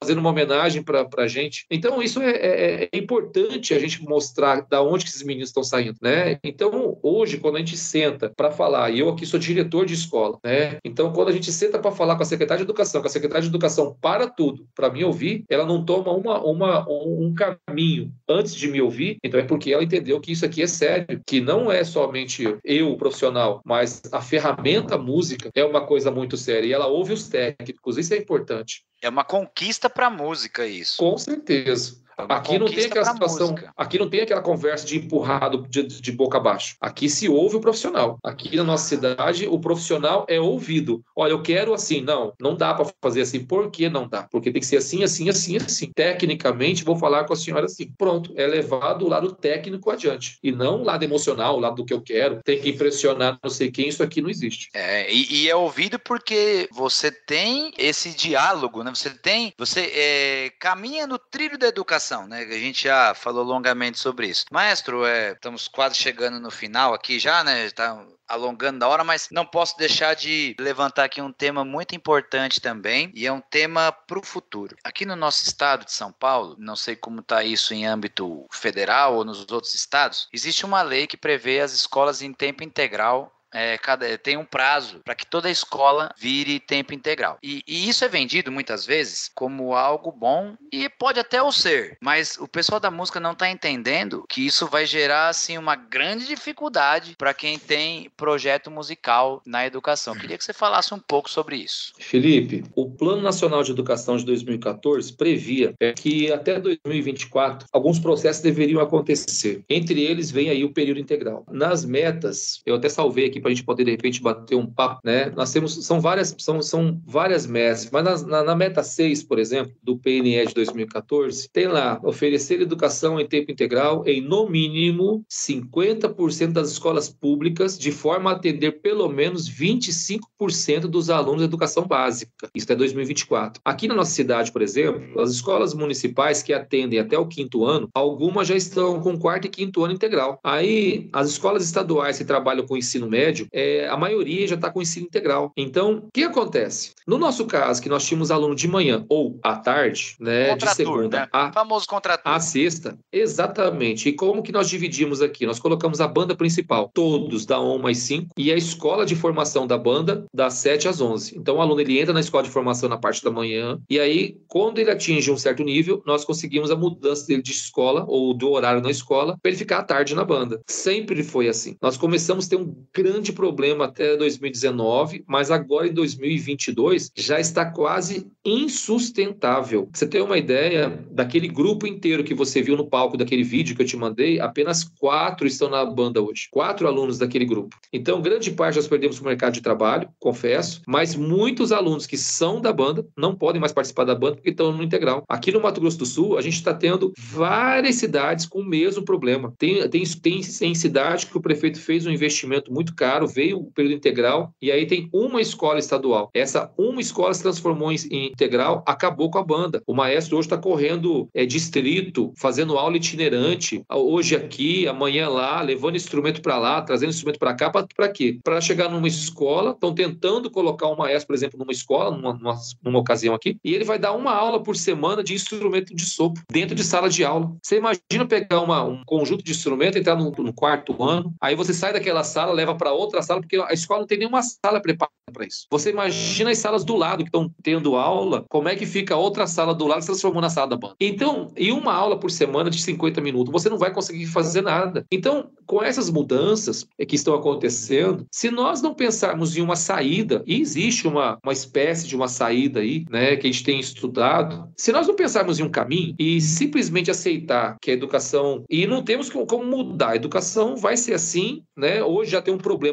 fazendo uma homenagem para a gente. Então, isso é, é, é importante a gente mostrar da onde que esses meninos estão saindo, né? Então, hoje, quando a gente senta para falar, e eu aqui sou diretor de escola, né? Então, quando a gente senta para falar com a secretária de educação, que a secretária de educação para tudo para me ouvir, ela não toma uma, uma, um caminho antes de me ouvir, então é porque ela entendeu que isso aqui é sério, que não é somente eu, o profissional, mas a ferramenta música é uma coisa muito séria e ela ouve os técnicos, isso é importante. É uma conquista para a música isso. Com certeza. Aqui não tem aquela situação, música. aqui não tem aquela conversa de empurrado de, de, boca abaixo. Aqui se ouve o profissional. Aqui na nossa cidade, o profissional é ouvido. Olha, eu quero assim. Não, não dá para fazer assim. Por que não dá? Porque tem que ser assim, assim, assim, assim. Tecnicamente, vou falar com a senhora assim. Pronto, é levado o lado técnico adiante. E não o lado emocional, o lado do que eu quero. Tem que impressionar não sei quem, isso aqui não existe. É, e, e é ouvido porque você tem esse diálogo, né? Você tem, você é, caminha no trilho da educação educação, né? A gente já falou longamente sobre isso. Maestro, é, estamos quase chegando no final aqui já, né? Está alongando da hora, mas não posso deixar de levantar aqui um tema muito importante também, e é um tema para o futuro. Aqui no nosso estado de São Paulo, não sei como está isso em âmbito federal ou nos outros estados, existe uma lei que prevê as escolas em tempo integral é, cada, tem um prazo para que toda escola vire tempo integral. E, e, isso é vendido muitas vezes como algo bom e pode até o ser, mas o pessoal da música não está entendendo que isso vai gerar assim uma grande dificuldade para quem tem projeto musical na educação. Queria que você falasse um pouco sobre isso. Felipe, o Plano Nacional de Educação de 2014 previa que até 2024 alguns processos deveriam acontecer. Entre eles vem aí o período integral. Nas metas, eu até salvei aqui para a gente poder de repente bater um papo, né? Nós temos são várias são, são várias metas, mas na, na meta 6, por exemplo, do PNE de 2014, tem lá oferecer educação em tempo integral em no mínimo 50% das escolas públicas, de forma a atender pelo menos 25% dos alunos da educação básica. Isso é 2024. Aqui na nossa cidade, por exemplo, as escolas municipais que atendem até o quinto ano, algumas já estão com quarto e quinto ano integral. Aí, as escolas estaduais que trabalham com ensino médio, é, a maioria já está com ensino integral. Então, o que acontece? No nosso caso, que nós tínhamos aluno de manhã ou à tarde, né, de segunda né? a, famoso contratur. a sexta, exatamente. E como que nós dividimos aqui? Nós colocamos a banda principal, todos da 1 mais 5, e a escola de formação da banda das 7 às 11. Então, o aluno ele entra na escola de formação na parte da manhã, e aí, quando ele atinge um certo nível, nós conseguimos a mudança dele de escola ou do horário na escola para ele ficar à tarde na banda. Sempre foi assim. Nós começamos a ter um grande problema até 2019, mas agora em 2022 já está quase insustentável. Você tem uma ideia daquele grupo inteiro que você viu no palco daquele vídeo que eu te mandei, apenas quatro estão na banda hoje. Quatro alunos daquele grupo. Então, grande parte nós perdemos o mercado de trabalho, confesso, mas muitos alunos que são da banda não podem mais participar da banda porque estão no integral. Aqui no Mato Grosso do Sul, a gente está tendo várias cidades com o mesmo problema. Tem, tem, tem, tem cidade que o prefeito fez um investimento muito caro, veio o período integral, e aí tem uma escola estadual. Essa uma escola se transformou em, integral, acabou com a banda. O maestro hoje está correndo é, distrito, fazendo aula itinerante, hoje aqui, amanhã lá, levando instrumento para lá, trazendo instrumento para cá, para quê? Para chegar numa escola, estão tentando colocar um maestro, por exemplo, numa escola, numa, numa, numa ocasião aqui, e ele vai dar uma aula por semana de instrumento de sopro dentro de sala de aula. Você imagina pegar uma, um conjunto de instrumentos, entrar no, no quarto ano, aí você sai daquela sala, leva para outra sala, porque a escola não tem nenhuma sala preparada para isso. Você imagina as salas do lado que estão tendo aula, como é que fica a outra sala do lado se transformou na sala da banda. Então, em uma aula por semana de 50 minutos, você não vai conseguir fazer nada. Então, com essas mudanças que estão acontecendo, se nós não pensarmos em uma saída, e existe uma, uma espécie de uma saída aí, né, que a gente tem estudado, se nós não pensarmos em um caminho e simplesmente aceitar que a educação, e não temos como mudar, a educação vai ser assim, né, hoje já tem um problema,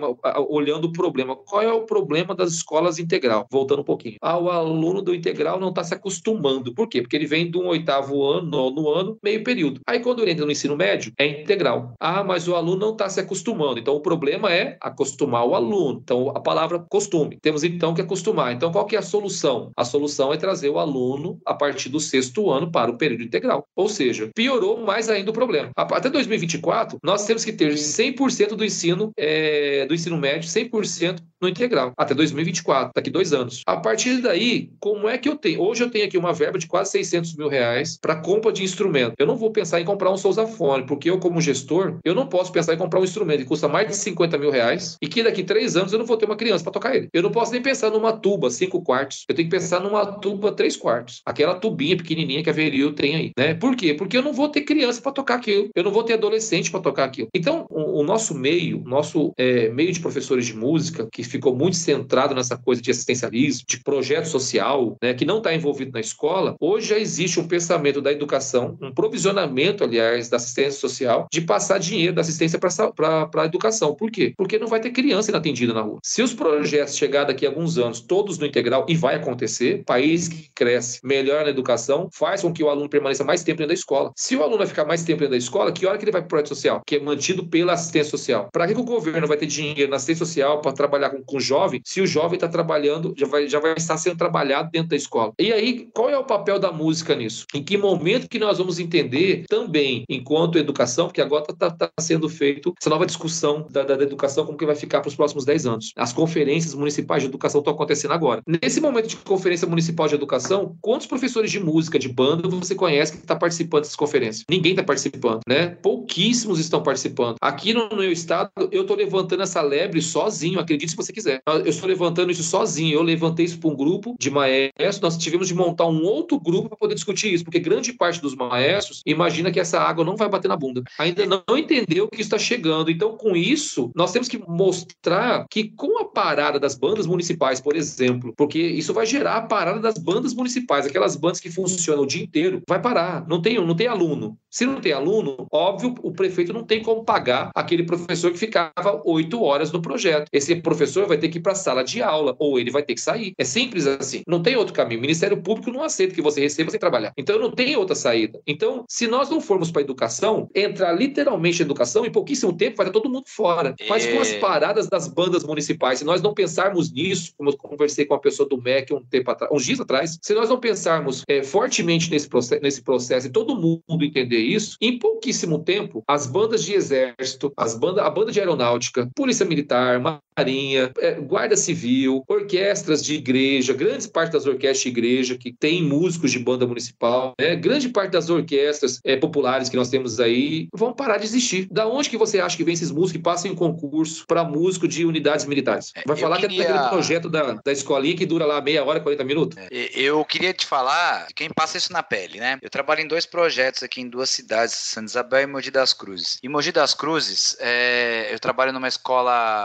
olhando o problema, qual é o problema das escolas integral? Voltando um pouquinho. Ah, o aluno do integral não está se acostumando. Por quê? Porque ele vem de um oitavo ano, nono ano, meio período. Aí quando ele entra no ensino médio, é integral. Ah, mas o aluno não está se acostumando. Então o problema é acostumar o aluno. Então a palavra costume. Temos então que acostumar. Então qual que é a solução? A solução é trazer o aluno a partir do sexto ano para o período integral. Ou seja, piorou mais ainda o problema. Até 2024, nós temos que ter 100% do ensino, é, do ensino médio, 100% no integral, até 2024, daqui dois anos. A partir daí, como é que eu tenho? Hoje eu tenho aqui uma verba de quase 600 mil reais para compra de instrumento. Eu não vou pensar em comprar um Sousafone, porque eu, como gestor, eu não posso pensar em comprar um instrumento que custa mais de 50 mil reais e que daqui três anos eu não vou ter uma criança para tocar ele. Eu não posso nem pensar numa tuba, cinco quartos. Eu tenho que pensar numa tuba, três quartos. Aquela tubinha pequenininha que a Veril tem aí, né? Por quê? Porque eu não vou ter criança para tocar aquilo. Eu não vou ter adolescente para tocar aquilo. Então, o, o nosso meio, nosso é, meio de professores de música, que ficou muito centrado nessa coisa de assistencialismo, de projeto social, né, que não está envolvido na escola, hoje já existe um pensamento da educação, um provisionamento, aliás, da assistência social, de passar dinheiro da assistência para a educação. Por quê? Porque não vai ter criança inatendida na rua. Se os projetos chegar daqui a alguns anos, todos no integral, e vai acontecer, país que cresce melhor na educação, faz com que o aluno permaneça mais tempo dentro da escola. Se o aluno vai ficar mais tempo dentro da escola, que hora que ele vai para o projeto social? Que é mantido pela assistência social. Para que, que o governo vai ter dinheiro na assistência social para trabalhar com, com jovem, se o jovem está trabalhando, já vai, já vai estar sendo trabalhado dentro da escola. E aí, qual é o papel da música nisso? Em que momento que nós vamos entender também, enquanto educação, porque agora está tá sendo feito essa nova discussão da, da, da educação, como que vai ficar para os próximos 10 anos. As conferências municipais de educação estão acontecendo agora. Nesse momento de conferência municipal de educação, quantos professores de música, de banda, você conhece que está participando dessas conferências? Ninguém está participando, né? Pouquíssimos estão participando. Aqui no meu estado, eu estou levantando essa lebre sozinho, acredite se você quiser. Eu estou levantando isso sozinho. Eu levantei isso para um grupo de maestros, nós tivemos de montar um outro grupo para poder discutir isso, porque grande parte dos maestros imagina que essa água não vai bater na bunda. Ainda não entendeu que está chegando. Então, com isso, nós temos que mostrar que com a parada das bandas municipais, por exemplo, porque isso vai gerar a parada das bandas municipais, aquelas bandas que funcionam o dia inteiro, vai parar. Não tem, não tem aluno. Se não tem aluno, óbvio, o prefeito não tem como pagar aquele professor que ficava oito horas no projeto. Esse professor vai ter que ir para a sala de aula ou ele vai ter que sair. É simples assim. Não tem outro caminho. O Ministério Público não aceita que você receba sem trabalhar. Então não tem outra saída. Então, se nós não formos para a educação, entrar literalmente na educação, em pouquíssimo tempo vai estar todo mundo fora. Mas com as é. paradas das bandas municipais, se nós não pensarmos nisso, como eu conversei com uma pessoa do MEC um tempo atrás, uns dias atrás, se nós não pensarmos é, fortemente nesse processo, nesse processo e todo mundo entender isso, em pouquíssimo tempo, as bandas de exército, as banda, a banda de aeronáutica, polícia militar, marinha, é, guarda civil, orquestras de igreja, grande parte das orquestras de igreja que tem músicos de banda municipal, né? grande parte das orquestras é, populares que nós temos aí vão parar de existir. Da onde que você acha que vem esses músicos que passam em concurso para músico de unidades militares? É, Vai falar queria... que é daquele projeto da, da escolinha que dura lá meia hora, 40 minutos? É, eu queria te falar quem passa isso na pele, né? Eu trabalho em dois projetos aqui em duas cidades, Santa Isabel e Mogi das Cruzes. Em Mogi das Cruzes, é, eu trabalho numa escola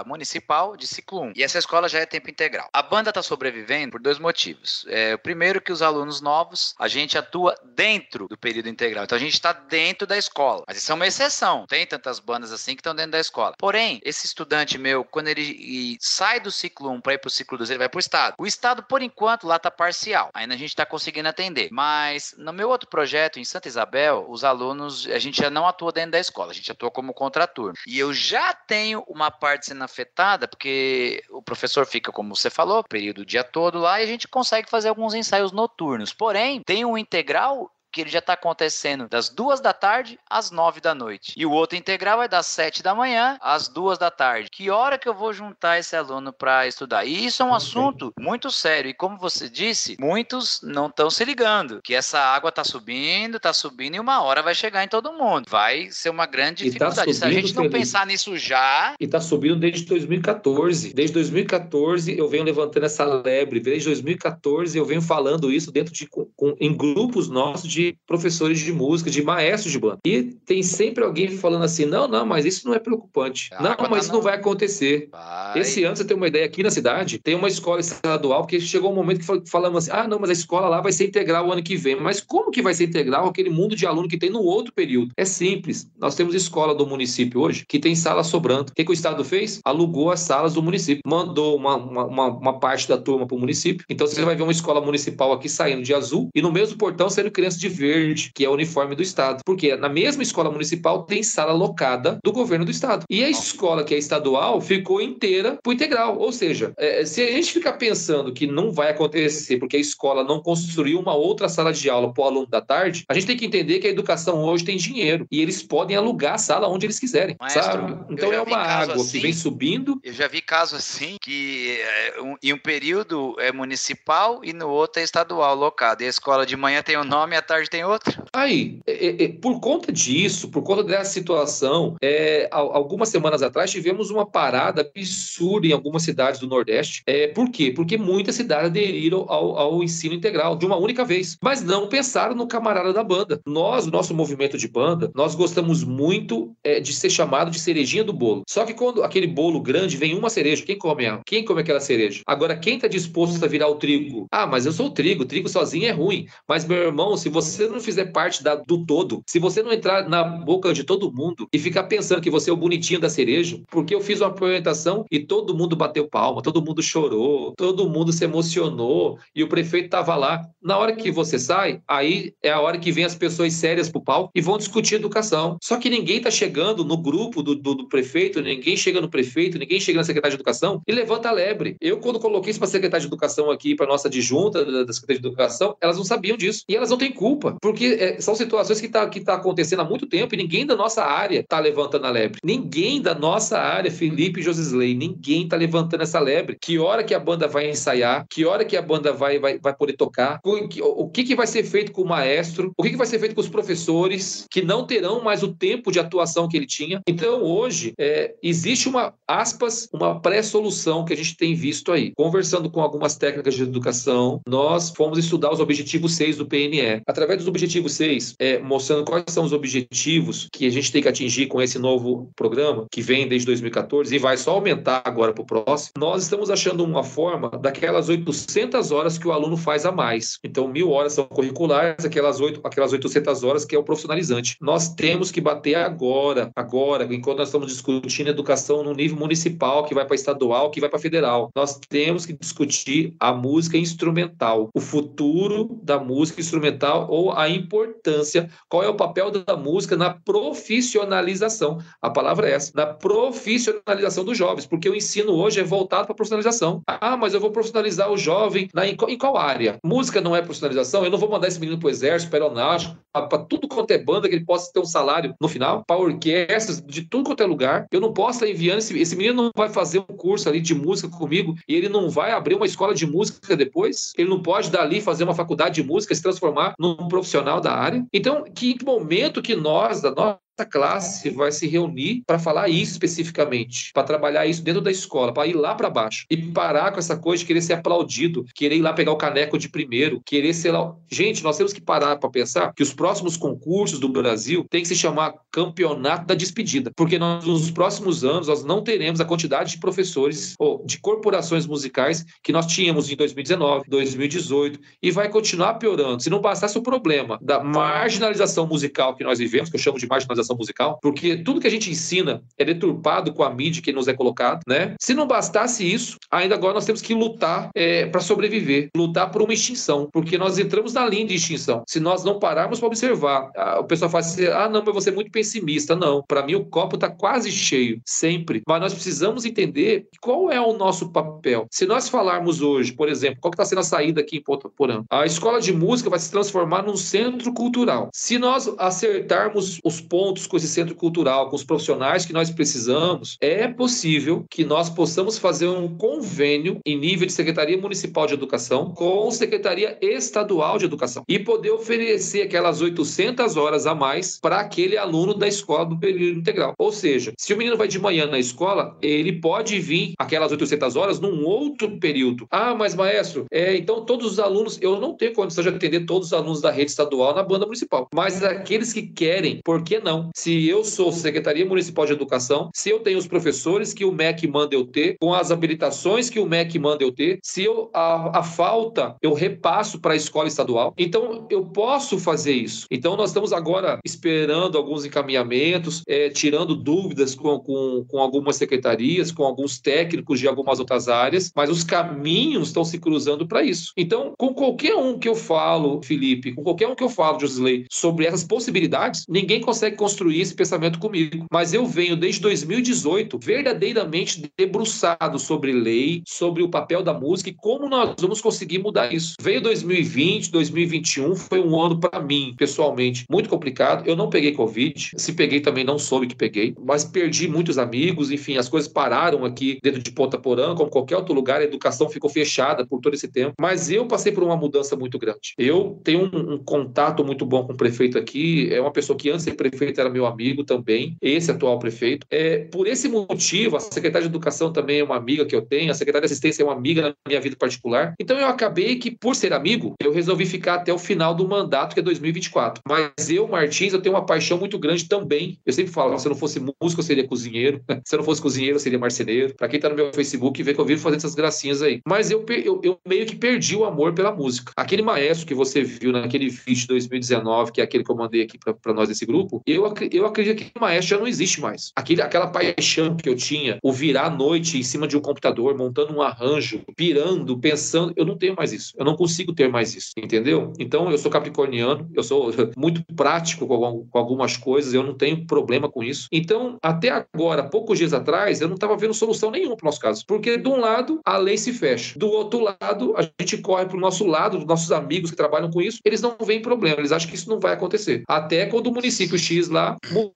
municipal de ciclo 1. E essa escola já é tempo integral. A banda está sobrevivendo por dois motivos. É, o primeiro que os alunos novos, a gente atua dentro do período integral. Então a gente está dentro da escola. Mas isso é uma exceção. Tem tantas bandas assim que estão dentro da escola. Porém, esse estudante meu, quando ele sai do ciclo 1 para ir para o ciclo 2, ele vai para o estado. O estado, por enquanto, lá está parcial. Ainda a gente está conseguindo atender. Mas no meu outro projeto, em Santa Isabel, os alunos, a gente já não atua dentro da escola, a gente atua como contraturno. E eu já tenho uma parte sendo afetada, porque o professor fica, como você falou, período o dia todo lá, e a gente consegue fazer alguns ensaios noturnos. Porém, tem um integral que ele já está acontecendo das duas da tarde às nove da noite. E o outro integral é das sete da manhã às duas da tarde. Que hora que eu vou juntar esse aluno para estudar? E isso é um assunto muito sério. E como você disse, muitos não estão se ligando que essa água está subindo, está subindo e uma hora vai chegar em todo mundo. Vai ser uma grande tá dificuldade. Tá se a gente não pensar nisso já. E está subindo desde 2014. Desde 2014 eu venho levantando essa lebre. Desde 2014 eu venho falando isso dentro de com, em grupos nossos de de professores de música, de maestros de banda. E tem sempre alguém falando assim: não, não, mas isso não é preocupante. Ah, não, mas isso não vai acontecer. Vai. Esse ano, você tem uma ideia, aqui na cidade, tem uma escola estadual que chegou um momento que falamos assim: ah, não, mas a escola lá vai ser integral o ano que vem. Mas como que vai ser integral aquele mundo de aluno que tem no outro período? É simples. Nós temos escola do município hoje que tem sala sobrando. O que, que o Estado fez? Alugou as salas do município. Mandou uma, uma, uma parte da turma para o município. Então você vai ver uma escola municipal aqui saindo de azul e no mesmo portão sendo criança de verde, que é o uniforme do Estado. Porque na mesma escola municipal tem sala locada do governo do Estado. E a escola que é estadual ficou inteira por integral. Ou seja, é, se a gente ficar pensando que não vai acontecer porque a escola não construiu uma outra sala de aula para o aluno da tarde, a gente tem que entender que a educação hoje tem dinheiro e eles podem alugar a sala onde eles quiserem, Maestro, sabe? Então é uma água assim, que vem subindo. Eu já vi casos assim que é, um, em um período é municipal e no outro é estadual, locado. E a escola de manhã tem um nome e à tarde tem outro. Aí, é, é, é, por conta disso, por conta dessa situação, é, algumas semanas atrás tivemos uma parada absurda em algumas cidades do Nordeste. É, por quê? Porque muitas cidades aderiram ao, ao ensino integral de uma única vez, mas não pensaram no camarada da banda. Nós, o nosso movimento de banda, nós gostamos muito é, de ser chamado de cerejinha do bolo. Só que quando aquele bolo grande vem uma cereja, quem come ela? Quem come aquela cereja? Agora, quem está disposto a virar o trigo? Ah, mas eu sou o trigo, o trigo sozinho é ruim. Mas, meu irmão, se você não fizer parte da, do todo, se você não entrar na boca de todo mundo e ficar pensando que você é o bonitinho da cereja, porque eu fiz uma apresentação e todo mundo bateu palma, todo mundo chorou, todo mundo se emocionou e o prefeito estava lá. Na hora que você sai, aí é a hora que vem as pessoas sérias pro palco e vão discutir educação. Só que ninguém está chegando no grupo do, do, do, prefeito, ninguém chega no prefeito, ninguém chega na secretária de educação e levanta a lebre. Eu, quando coloquei isso para a secretária de educação aqui, para nossa adjunta da secretaria de educação, elas não sabiam disso. E elas não têm culpa porque é, são situações que está que tá acontecendo há muito tempo e ninguém da nossa área está levantando a lebre. Ninguém da nossa área, Felipe Josisley, ninguém está levantando essa lebre. Que hora que a banda vai ensaiar? Que hora que a banda vai, vai, vai poder tocar? O que, o que, que vai ser feito com o maestro? O que, que vai ser feito com os professores que não terão mais o tempo de atuação que ele tinha? Então, hoje, é, existe uma, aspas, uma pré-solução que a gente tem visto aí. Conversando com algumas técnicas de educação, nós fomos estudar os objetivos 6 do PNE. Através dos objetivos 6, é, mostrando quais são os objetivos que a gente tem que atingir com esse novo programa, que vem desde 2014 e vai só aumentar agora para o próximo, nós estamos achando uma forma daquelas 800 horas que o aluno faz a mais. Então, mil horas são curriculares, aquelas, 8, aquelas 800 horas que é o profissionalizante. Nós temos que bater agora, agora, enquanto nós estamos discutindo educação no nível municipal, que vai para estadual, que vai para federal. Nós temos que discutir a música instrumental, o futuro da música instrumental ou a importância, qual é o papel da música na profissionalização. A palavra é essa, na profissionalização dos jovens, porque o ensino hoje é voltado para profissionalização. Ah, mas eu vou profissionalizar o jovem na, em, em qual área? Música não é profissionalização, eu não vou mandar esse menino para o exército, para aeronáutico, para tudo quanto é banda que ele possa ter um salário no final, para orquestras, de tudo quanto é lugar. Eu não posso estar enviando esse, esse menino não vai fazer um curso ali de música comigo e ele não vai abrir uma escola de música depois. Ele não pode dali fazer uma faculdade de música, se transformar num profissional da área. Então, que momento que nós, da nossa classe vai se reunir para falar isso especificamente, para trabalhar isso dentro da escola, para ir lá para baixo e parar com essa coisa de querer ser aplaudido, querer ir lá pegar o caneco de primeiro, querer ser lá. Gente, nós temos que parar para pensar que os próximos concursos do Brasil têm que se chamar Campeonato da Despedida, porque nós, nos próximos anos nós não teremos a quantidade de professores ou de corporações musicais que nós tínhamos em 2019, 2018 e vai continuar piorando. Se não bastasse o problema da marginalização musical que nós vivemos, que eu chamo de marginalização musical, porque tudo que a gente ensina é deturpado com a mídia que nos é colocado, né? Se não bastasse isso, ainda agora nós temos que lutar é, para sobreviver, lutar por uma extinção, porque nós entramos na linha de extinção. Se nós não pararmos para observar, o pessoal fala assim: ah, não, mas você é muito pessimista. Não, para mim o copo está quase cheio, sempre. Mas nós precisamos entender qual é o nosso papel. Se nós falarmos hoje, por exemplo, qual está sendo a saída aqui em Porã? A escola de música vai se transformar num centro cultural. Se nós acertarmos os pontos com esse centro cultural, com os profissionais que nós precisamos, é possível que nós possamos fazer um convênio em nível de Secretaria Municipal de Educação com Secretaria Estadual de Educação e poder oferecer aquelas 800 horas a mais para aquele aluno da escola do período integral. Ou seja, se o menino vai de manhã na escola, ele pode vir aquelas 800 horas num outro período. Ah, mas maestro, é, então todos os alunos, eu não tenho condição de atender todos os alunos da rede estadual na banda municipal, mas aqueles que querem, por que não? Se eu sou Secretaria Municipal de Educação, se eu tenho os professores que o MEC manda eu ter, com as habilitações que o MEC manda eu ter, se eu, a, a falta eu repasso para a escola estadual. Então, eu posso fazer isso. Então, nós estamos agora esperando alguns encaminhamentos, é, tirando dúvidas com, com, com algumas secretarias, com alguns técnicos de algumas outras áreas, mas os caminhos estão se cruzando para isso. Então, com qualquer um que eu falo, Felipe, com qualquer um que eu falo, Josley, sobre essas possibilidades, ninguém consegue construir esse pensamento comigo. Mas eu venho desde 2018 verdadeiramente debruçado sobre lei, sobre o papel da música e como nós vamos conseguir mudar isso. Veio 2020, 2021, foi um ano para mim, pessoalmente, muito complicado. Eu não peguei Covid, se peguei também não soube que peguei, mas perdi muitos amigos, enfim, as coisas pararam aqui dentro de Ponta Porã, como qualquer outro lugar, a educação ficou fechada por todo esse tempo. Mas eu passei por uma mudança muito grande. Eu tenho um, um contato muito bom com o prefeito aqui, é uma pessoa que antes de ser prefeito era meu amigo também, esse atual prefeito. É, por esse motivo, a secretária de Educação também é uma amiga que eu tenho, a secretária de Assistência é uma amiga na minha vida particular. Então eu acabei que, por ser amigo, eu resolvi ficar até o final do mandato, que é 2024. Mas eu, Martins, eu tenho uma paixão muito grande também. Eu sempre falo, se eu não fosse músico, eu seria cozinheiro. se eu não fosse cozinheiro, eu seria marceneiro. Para quem tá no meu Facebook, vê que eu vivo fazendo essas gracinhas aí. Mas eu, eu, eu meio que perdi o amor pela música. Aquele maestro que você viu naquele vídeo de 2019, que é aquele que eu mandei aqui para nós desse grupo, eu eu, acredito que o maestro já não existe mais. Aquele, aquela paixão que eu tinha, o virar à noite em cima de um computador, montando um arranjo, pirando, pensando, eu não tenho mais isso. Eu não consigo ter mais isso, entendeu? Então, eu sou capricorniano, eu sou muito prático com, com algumas coisas, eu não tenho problema com isso. Então, até agora, poucos dias atrás, eu não estava vendo solução nenhuma para o nosso caso. Porque, de um lado, a lei se fecha. Do outro lado, a gente corre para o nosso lado, nossos amigos que trabalham com isso, eles não veem problema, eles acham que isso não vai acontecer. Até quando o município X lá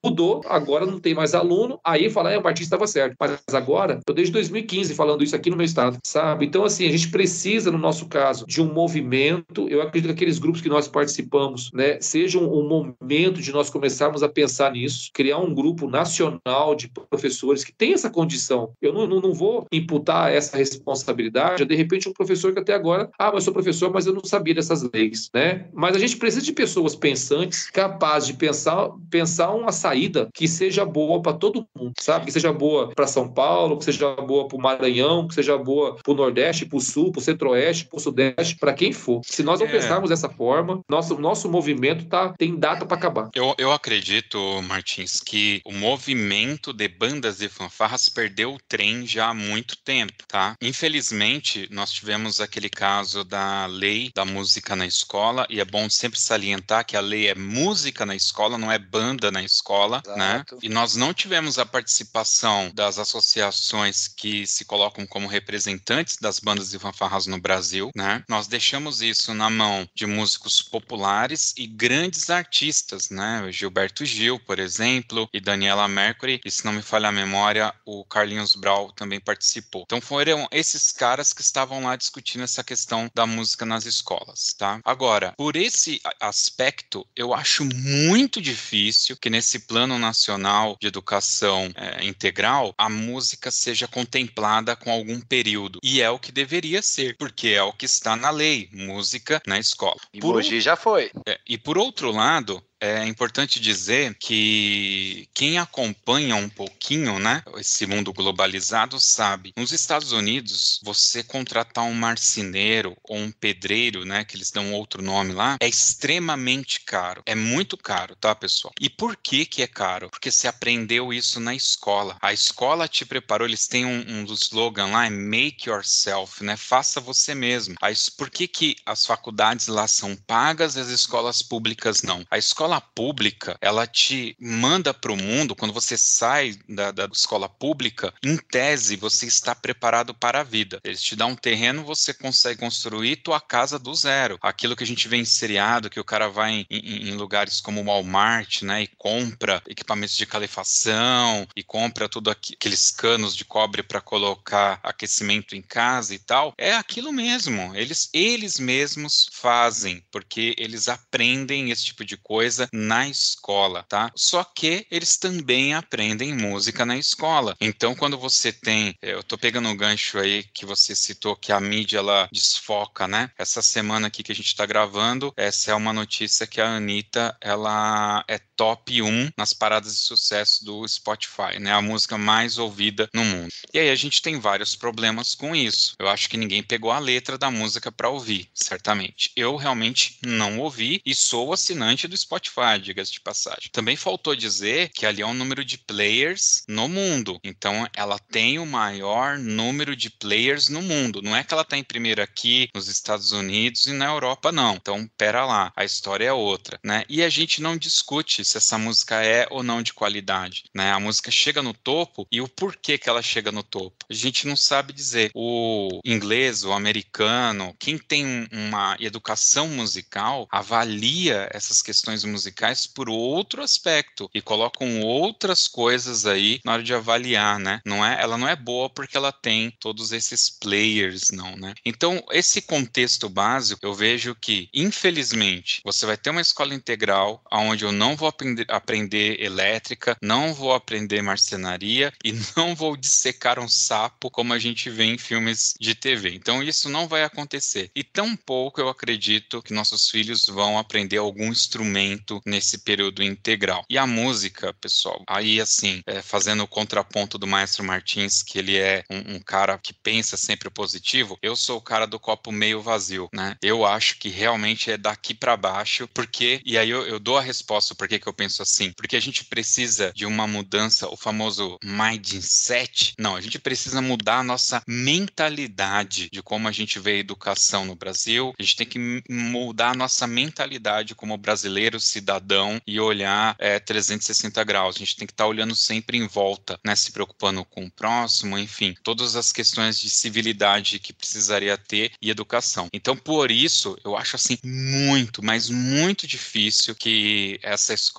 mudou, agora não tem mais aluno, aí fala, é, o Martins estava certo. Mas agora, eu desde 2015 falando isso aqui no meu estado, sabe? Então, assim, a gente precisa, no nosso caso, de um movimento. Eu acredito que aqueles grupos que nós participamos, né, sejam um momento de nós começarmos a pensar nisso, criar um grupo nacional de professores que tem essa condição. Eu não, não, não vou imputar essa responsabilidade, de repente, um professor que até agora, ah, mas sou professor, mas eu não sabia dessas leis, né? Mas a gente precisa de pessoas pensantes, capazes de pensar, pensar uma saída que seja boa para todo mundo, sabe? Que seja boa para São Paulo, que seja boa para o Maranhão, que seja boa para o Nordeste, para o Sul, para o Centro-Oeste, para o Sudeste, para quem for. Se nós não é. pensarmos dessa forma, nosso, nosso movimento tá, tem data para acabar. Eu, eu acredito, Martins, que o movimento de bandas e fanfarras perdeu o trem já há muito tempo, tá? Infelizmente, nós tivemos aquele caso da lei da música na escola, e é bom sempre salientar que a lei é música na escola, não é banda na escola, né? Exato. né? E nós não tivemos a participação das associações que se colocam como representantes das bandas e fanfarras no Brasil, né? Nós deixamos isso na mão de músicos populares e grandes artistas, né? Gilberto Gil, por exemplo, e Daniela Mercury, e se não me falha a memória, o Carlinhos Brau também participou. Então foram esses caras que estavam lá discutindo essa questão da música nas escolas, tá? Agora, por esse aspecto, eu acho muito difícil que nesse plano nacional de educação é, integral a música seja contemplada com algum período. E é o que deveria ser, porque é o que está na lei, música na escola. E por, Mogi já foi. É, e por outro lado, é importante dizer que quem acompanha um pouquinho, né, esse mundo globalizado sabe. Nos Estados Unidos, você contratar um marceneiro ou um pedreiro, né, que eles dão outro nome lá, é extremamente caro. É muito caro, tá, pessoal? E por que que é caro? Porque você aprendeu isso na escola. A escola te preparou, eles têm um, um slogan lá, é make yourself, né? Faça você mesmo. Aí, por que que as faculdades lá são pagas e as escolas públicas não? A escola escola pública, ela te manda para o mundo, quando você sai da, da, escola pública, em tese, você está preparado para a vida. Eles te dão um terreno, você consegue construir tua casa do zero. Aquilo que a gente vê em seriado, que o cara vai em, em, em lugares como o Walmart, né, e compra equipamentos de calefação, e compra tudo aqui, aqueles canos de cobre para colocar aquecimento em casa e tal, é aquilo mesmo. Eles, eles mesmos fazem, porque eles aprendem esse tipo de coisa na escola, tá? Só que eles também aprendem música na escola. Então, quando você tem, eu tô pegando um gancho aí que você citou que a mídia ela desfoca, né? Essa semana aqui que a gente tá gravando, essa é uma notícia que a Anitta, ela é top 1 nas paradas de sucesso do Spotify, né? A música mais ouvida no mundo. E aí a gente tem vários problemas com isso. Eu acho que ninguém pegou a letra da música para ouvir, certamente. Eu realmente não ouvi e sou assinante do Spotify diga-se de passagem. Também faltou dizer que ali é um número de players no mundo. Então, ela tem o maior número de players no mundo. Não é que ela está em primeiro aqui nos Estados Unidos e na Europa, não. Então, pera lá, a história é outra, né? E a gente não discute se essa música é ou não de qualidade, né? A música chega no topo e o porquê que ela chega no topo. A gente não sabe dizer. O inglês, o americano, quem tem uma educação musical avalia essas questões musicais por outro aspecto e colocam outras coisas aí na hora de avaliar, né? Não é, ela não é boa porque ela tem todos esses players, não, né? Então, esse contexto básico, eu vejo que, infelizmente, você vai ter uma escola integral onde eu não vou aprender, elétrica, não vou aprender marcenaria e não vou dissecar um sapo como a gente vê em filmes de TV. Então, isso não vai acontecer. E tampouco eu acredito que nossos filhos vão aprender algum instrumento nesse período integral. E a música, pessoal, aí assim, é, fazendo o contraponto do Maestro Martins, que ele é um, um, cara que pensa sempre positivo, eu sou o cara do copo meio vazio, né? Eu acho que realmente é daqui para baixo, porque, e aí eu, eu, dou a resposta porque que eu penso assim? Porque a gente precisa de uma mudança, o famoso mindset. Não, a gente precisa mudar a nossa mentalidade de como a gente vê a educação no Brasil. A gente tem que mudar a nossa mentalidade como brasileiro, cidadão e olhar é, 360 graus. A gente tem que estar tá olhando sempre em volta, né? Se preocupando com o próximo, enfim, todas as questões de civilidade que precisaria ter e educação. Então, por isso, eu acho assim muito, mas muito difícil que essa escola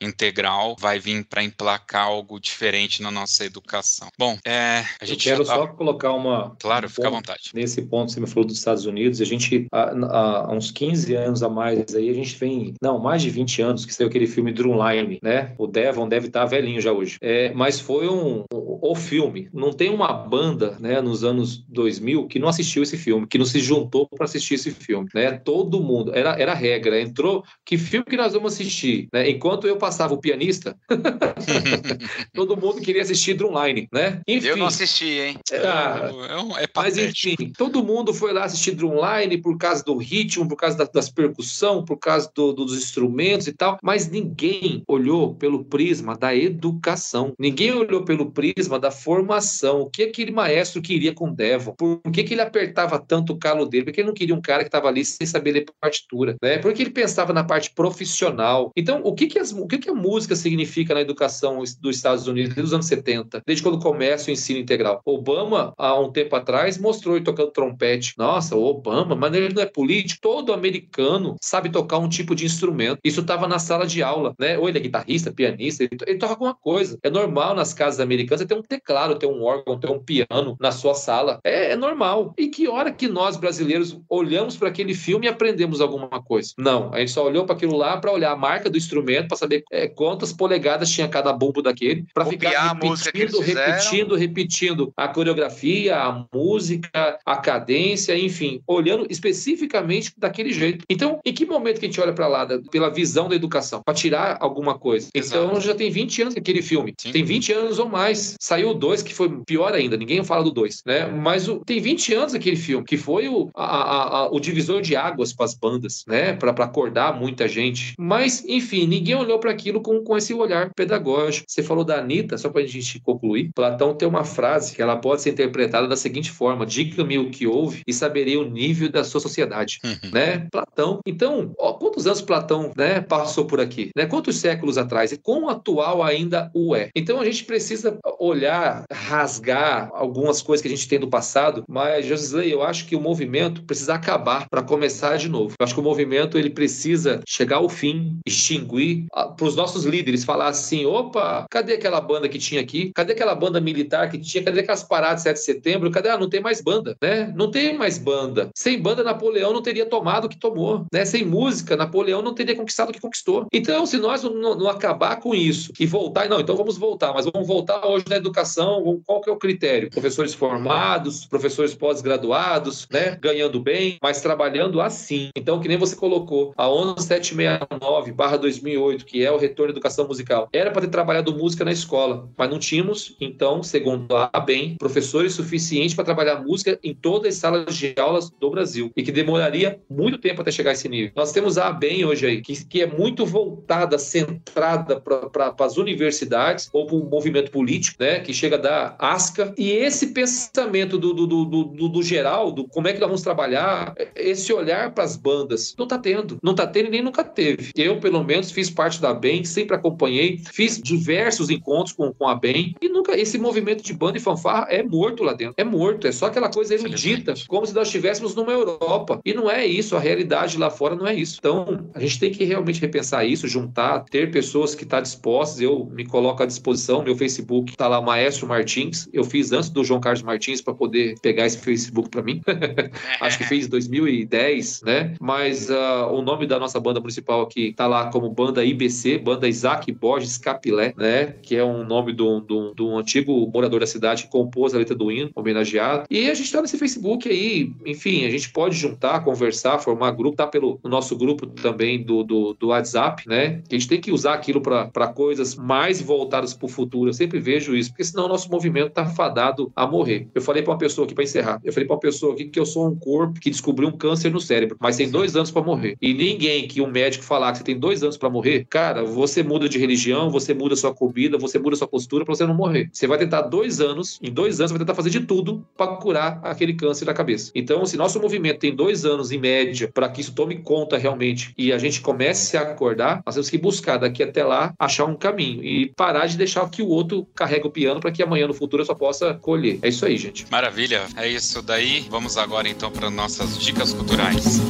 integral vai vir para emplacar algo diferente na nossa educação. Bom, é, a gente eu quero só colocar uma. Claro, um fica à vontade. Nesse ponto, você me falou dos Estados Unidos, a gente, há, há, uns 15 anos a mais aí, a gente vem. Não, mais de 20 anos que saiu aquele filme Drumline, né? O Devon deve estar velhinho já hoje. É, mas foi um, um, o filme. Não tem uma banda, né, nos anos 2000 que não assistiu esse filme, que não se juntou para assistir esse filme, né? Todo mundo. Era, era regra. Entrou. Que filme que nós vamos assistir? Né? Enquanto eu passava o pianista, todo mundo queria assistir Drumline, né? Enfim. Eu não assisti, hein? Ah, é, é mas enfim, todo mundo foi lá assistir Drumline por causa do ritmo, por causa da, das percussão, por causa do, dos instrumentos e tal, mas ninguém olhou pelo prisma da educação. Ninguém olhou pelo prisma da formação. O que aquele maestro queria com Devon? Por que, que ele apertava tanto o calo dele? Porque ele não queria um cara que estava ali sem saber ler partitura, né? Porque ele pensava na parte profissional. Então, o que que, as, o que que a música significa na educação dos Estados Unidos desde os anos 70? Desde quando começa o ensino integral. Obama, há um tempo atrás, mostrou ele tocando trompete. Nossa, o Obama, mas ele não é político. Todo americano sabe tocar um tipo de instrumento. Isso estava na sala de aula, né? Ou ele é guitarrista, pianista, ele, ele toca alguma coisa. É normal nas casas americanas ter um teclado, ter um órgão, ter um piano na sua sala. É, é normal. E que hora que nós brasileiros olhamos para aquele filme e aprendemos alguma coisa? Não, a gente só olhou para aquilo lá para olhar a marca do instrumento, para saber é, quantas polegadas tinha cada bumbo daquele, para ficar repetindo, repetindo, repetindo a coreografia, a música, a cadência, enfim, olhando especificamente daquele jeito. Então, em que momento que a gente olha para lá, pela visão da educação, para tirar alguma coisa? Exato. Então, já tem 20 anos aquele filme. Sim. Tem 20 anos ou mais. Saiu o 2, que foi pior ainda, ninguém fala do 2, né? Mas o, tem 20 anos aquele filme, que foi o, a, a, a, o divisor de águas para as bandas, né? Para acordar muita gente. Mas, enfim, ninguém olhou para aquilo com, com esse olhar pedagógico. Você falou da Anitta, só para a gente concluir. Platão tem uma frase que ela pode ser interpretada da seguinte forma: diga-me o que houve e saberei o nível da sua sociedade, uhum. né? Platão. Então, ó, quantos anos Platão, né, passou por aqui, né? Quantos séculos atrás e quão atual ainda o é? Então a gente precisa olhar, rasgar algumas coisas que a gente tem do passado, mas Josley, eu acho que o movimento precisa acabar para começar de novo. Eu acho que o movimento ele precisa chegar ao fim, extinguir, para os nossos líderes falar assim: opa, cadê aquela banda que tinha aqui? Cadê aquela banda militar que tinha? Cadê aquelas paradas de 7 de setembro? Cadê? Ah, não tem mais banda, né? Não tem mais banda. Sem banda, Napoleão não teria tomado o que tomou, né? Sem música, Napoleão não teria conquistado o que conquistou. Então, se nós não, não acabar com isso e voltar, não, então vamos voltar, mas vamos voltar hoje na educação, qual que é o critério? Professores formados, professores pós-graduados, né? Ganhando bem, mas trabalhando assim. Então, que nem você colocou, a 11769/2008, que é o retorno à educação musical, era para ter trabalhado música na escola, mas não tínhamos, então, segundo a bem, professores suficientes para trabalhar música em todas as salas de aulas do Brasil e que demoraria muito tempo até chegar a esse nível. Nós temos a ABEM hoje aí, que, que é muito voltada, centrada para as universidades ou para o movimento político, né, que chega da ASCA, e esse pensamento do, do, do, do, do geral, do como é que nós vamos trabalhar, esse olhar para as bandas, não está tendo. Não está tendo e nem nunca teve. Eu, pelo menos, fiz parte da BEM, sempre acompanhei, fiz diversos encontros com, com a BEM, e nunca esse movimento de banda e fanfarra é morto lá dentro. É morto, é só aquela coisa erudita, como se nós estivéssemos numa Europa. E não é isso, a realidade lá fora não é isso. Então, a gente tem que realmente repensar isso, juntar, ter pessoas que estão tá dispostas. Eu me coloco à disposição, meu Facebook está lá, Maestro Martins. Eu fiz antes do João Carlos Martins para poder pegar esse Facebook para mim. Acho que fez em 2010, né? Mas uh, o nome da nossa banda municipal aqui está lá como banda IBC, banda Isaac Borges Capilé, né? Que é um nome de um antigo morador da cidade que compôs a letra do hino, homenageado. E a gente está nesse Facebook aí, enfim, a gente pode juntar, conversar, formar grupo, tá pelo nosso grupo também do, do, do WhatsApp, né? A gente tem que usar aquilo para coisas mais voltadas para o futuro. Eu sempre vejo isso, porque senão o nosso movimento está fadado a morrer. Eu falei para uma pessoa aqui para encerrar, eu falei para uma pessoa aqui que eu sou um corpo que descobriu um câncer no cérebro, mas tem dois anos para morrer. E ninguém que um médico falar que você tem dois anos para morrer morrer, cara, você muda de religião, você muda sua comida, você muda sua postura para você não morrer. Você vai tentar dois anos, em dois anos, você vai tentar fazer de tudo para curar aquele câncer da cabeça. Então, se nosso movimento tem dois anos em média para que isso tome conta realmente e a gente comece a acordar, nós temos que buscar daqui até lá achar um caminho e parar de deixar que o outro carregue o piano para que amanhã no futuro eu só possa colher. É isso aí, gente. Maravilha. É isso daí. Vamos agora então para nossas dicas culturais.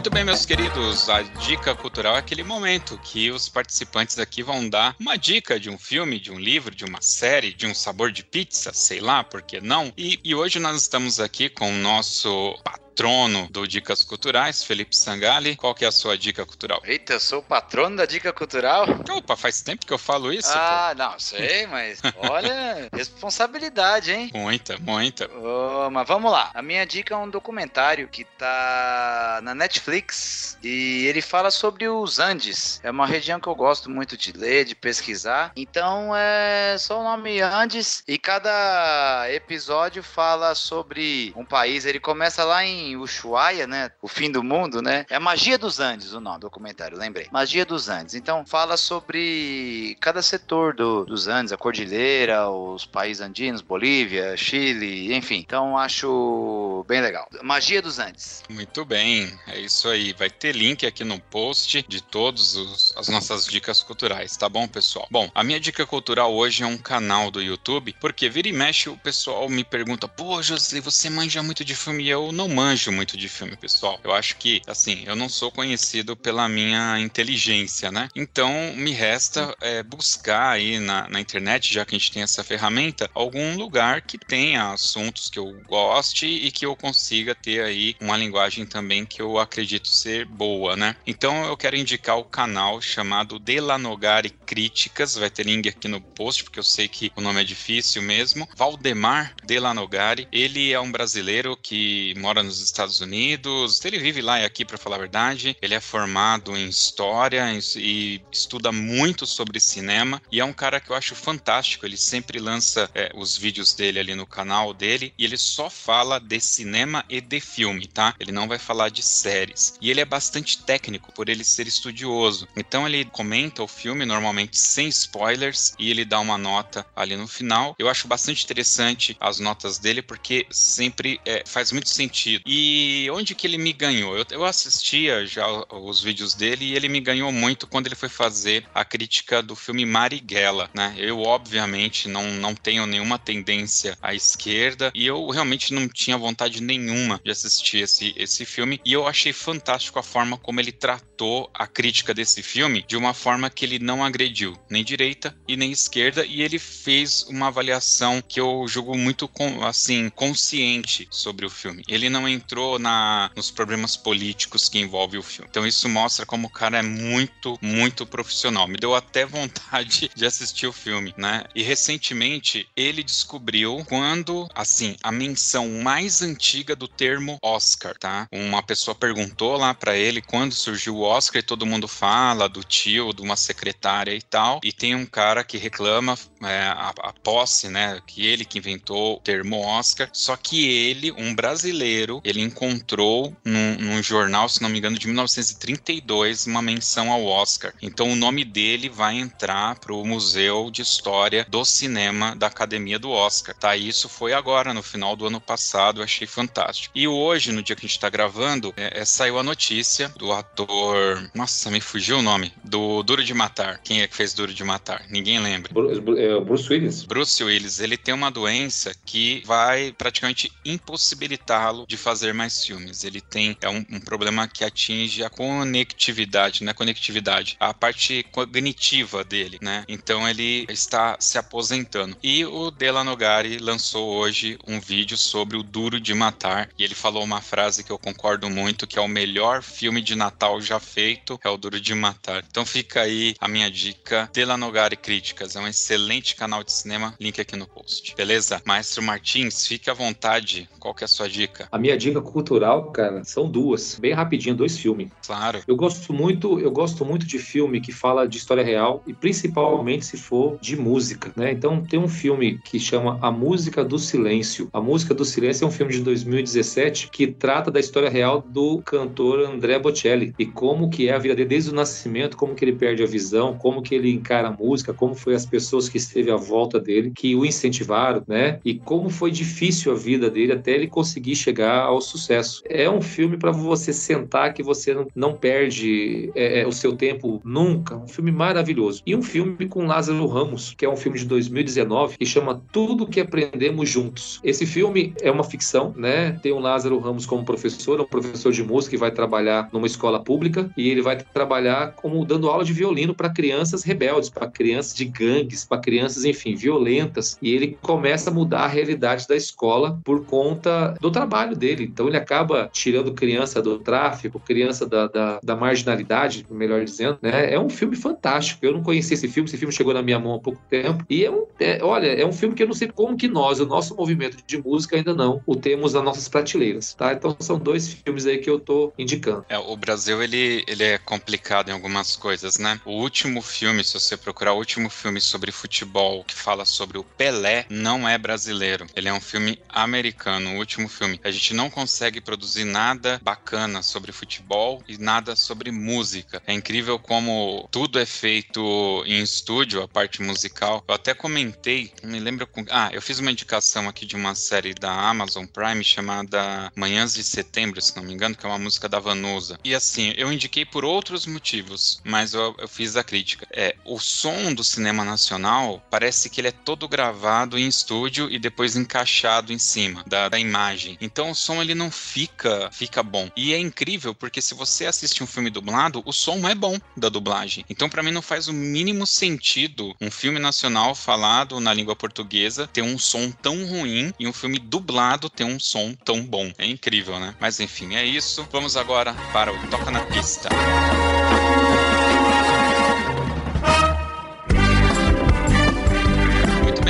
Muito bem, meus queridos, a dica cultural é aquele momento que os participantes aqui vão dar uma dica de um filme, de um livro, de uma série, de um sabor de pizza, sei lá, por que não? E, e hoje nós estamos aqui com o nosso patrono do Dicas Culturais, Felipe Sangali. Qual que é a sua dica cultural? Eita, eu sou o patrono da dica cultural? Opa, faz tempo que eu falo isso. Ah, pô. não, sei, mas olha, responsabilidade, hein? Muita, muita. Oh, mas vamos lá. A minha dica é um documentário que tá na Netflix e ele fala sobre os Andes. É uma região que eu gosto muito de ler, de pesquisar. Então é só o nome Andes e cada episódio fala sobre um país. Ele começa lá em Ushuaia, né? O fim do mundo, né? É a Magia dos Andes, o nome do documentário, lembrei. Magia dos Andes. Então, fala sobre cada setor do, dos Andes, a cordilheira, os países andinos, Bolívia, Chile, enfim. Então, acho bem legal. Magia dos Andes. Muito bem, é isso aí. Vai ter link aqui no post de todas as nossas dicas culturais, tá bom, pessoal? Bom, a minha dica cultural hoje é um canal do YouTube, porque vira e mexe o pessoal me pergunta, pô, José, você manja muito de filme e eu não manjo manjo muito de filme, pessoal. Eu acho que, assim, eu não sou conhecido pela minha inteligência, né? Então, me resta é, buscar aí na, na internet, já que a gente tem essa ferramenta, algum lugar que tenha assuntos que eu goste e que eu consiga ter aí uma linguagem também que eu acredito ser boa, né? Então, eu quero indicar o canal chamado Delanogari Críticas, vai ter link aqui no post, porque eu sei que o nome é difícil mesmo. Valdemar Delanogari, ele é um brasileiro que mora nos Estados Unidos. Ele vive lá e aqui, para falar a verdade. Ele é formado em história e estuda muito sobre cinema. E é um cara que eu acho fantástico. Ele sempre lança é, os vídeos dele ali no canal dele e ele só fala de cinema e de filme, tá? Ele não vai falar de séries. E ele é bastante técnico por ele ser estudioso. Então ele comenta o filme normalmente sem spoilers e ele dá uma nota ali no final. Eu acho bastante interessante as notas dele porque sempre é, faz muito sentido. E onde que ele me ganhou? Eu, eu assistia já os vídeos dele e ele me ganhou muito quando ele foi fazer a crítica do filme Marighella, né? Eu, obviamente, não, não tenho nenhuma tendência à esquerda e eu realmente não tinha vontade nenhuma de assistir esse, esse filme e eu achei fantástico a forma como ele tratou a crítica desse filme de uma forma que ele não agrediu nem direita e nem esquerda e ele fez uma avaliação que eu julgo muito, assim, consciente sobre o filme. Ele não entrou na, nos problemas políticos que envolve o filme. Então isso mostra como o cara é muito, muito profissional. Me deu até vontade de assistir o filme, né? E recentemente ele descobriu quando, assim, a menção mais antiga do termo Oscar, tá? Uma pessoa perguntou lá para ele quando surgiu o Oscar e todo mundo fala do tio, de uma secretária e tal. E tem um cara que reclama é, a, a posse, né? Que ele que inventou o termo Oscar. Só que ele, um brasileiro, ele encontrou num, num, jornal, se não me engano, de 1932, uma menção ao Oscar. Então o nome dele vai entrar para o Museu de História do Cinema da Academia do Oscar. Tá? Isso foi agora, no final do ano passado, eu achei fantástico. E hoje, no dia que a gente está gravando, é, é, saiu a notícia do ator. Nossa, me fugiu o nome. Do Duro de Matar. Quem é que fez Duro de Matar? Ninguém lembra. É, Bruce Willis. Bruce Willis. Ele tem uma doença que vai praticamente impossibilitá-lo de fazer fazer mais filmes. Ele tem é um, um problema que atinge a conectividade, né? Conectividade, a parte cognitiva dele, né? Então ele está se aposentando. E o Delanogari lançou hoje um vídeo sobre o Duro de Matar e ele falou uma frase que eu concordo muito, que é o melhor filme de Natal já feito, é o Duro de Matar. Então fica aí a minha dica, Delanogari Críticas, é um excelente canal de cinema, link aqui no post. Beleza? Maestro Martins, fique à vontade. Qual que é a sua dica? A minha dica dica cultural, cara, são duas. Bem rapidinho, dois filmes. Claro. Eu gosto muito, eu gosto muito de filme que fala de história real e principalmente se for de música, né? Então tem um filme que chama A Música do Silêncio. A Música do Silêncio é um filme de 2017 que trata da história real do cantor André Bocelli e como que é a vida dele desde o nascimento, como que ele perde a visão, como que ele encara a música, como foi as pessoas que esteve à volta dele que o incentivaram, né? E como foi difícil a vida dele até ele conseguir chegar ao sucesso. É um filme para você sentar que você não, perde é, é, o seu tempo nunca. Um filme maravilhoso. E um filme com Lázaro Ramos, que é um filme de 2019 que chama Tudo que Aprendemos Juntos. Esse filme é uma ficção, né? Tem o Lázaro Ramos como professor, um professor de música que vai trabalhar numa escola pública e ele vai trabalhar como dando aula de violino para crianças rebeldes, para crianças de gangues, para crianças, enfim, violentas. E ele começa a mudar a realidade da escola por conta do trabalho dele. Então ele acaba tirando criança do tráfico, criança da, da, da marginalidade, melhor dizendo. Né? É um filme fantástico. Eu não conhecia esse filme, esse filme chegou na minha mão há pouco tempo. E é um, é, olha, é um filme que eu não sei como que nós, o nosso movimento de música, ainda não o temos nas nossas prateleiras. Tá? Então são dois filmes aí que eu tô indicando. É, o Brasil ele, ele é complicado em algumas coisas, né? O último filme, se você procurar o último filme sobre futebol que fala sobre o Pelé, não é brasileiro. Ele é um filme americano, o último filme. A gente não consegue produzir nada bacana sobre futebol e nada sobre música. É incrível como tudo é feito em estúdio, a parte musical. Eu até comentei, não me lembro com. Ah, eu fiz uma indicação aqui de uma série da Amazon Prime chamada Manhãs de Setembro, se não me engano, que é uma música da Vanusa. E assim, eu indiquei por outros motivos, mas eu, eu fiz a crítica. É, o som do cinema nacional parece que ele é todo gravado em estúdio e depois encaixado em cima da, da imagem. Então o som ele não fica fica bom. E é incrível porque se você assiste um filme dublado, o som é bom da dublagem. Então para mim não faz o mínimo sentido um filme nacional falado na língua portuguesa ter um som tão ruim e um filme dublado ter um som tão bom. É incrível, né? Mas enfim, é isso. Vamos agora para o Toca na Pista.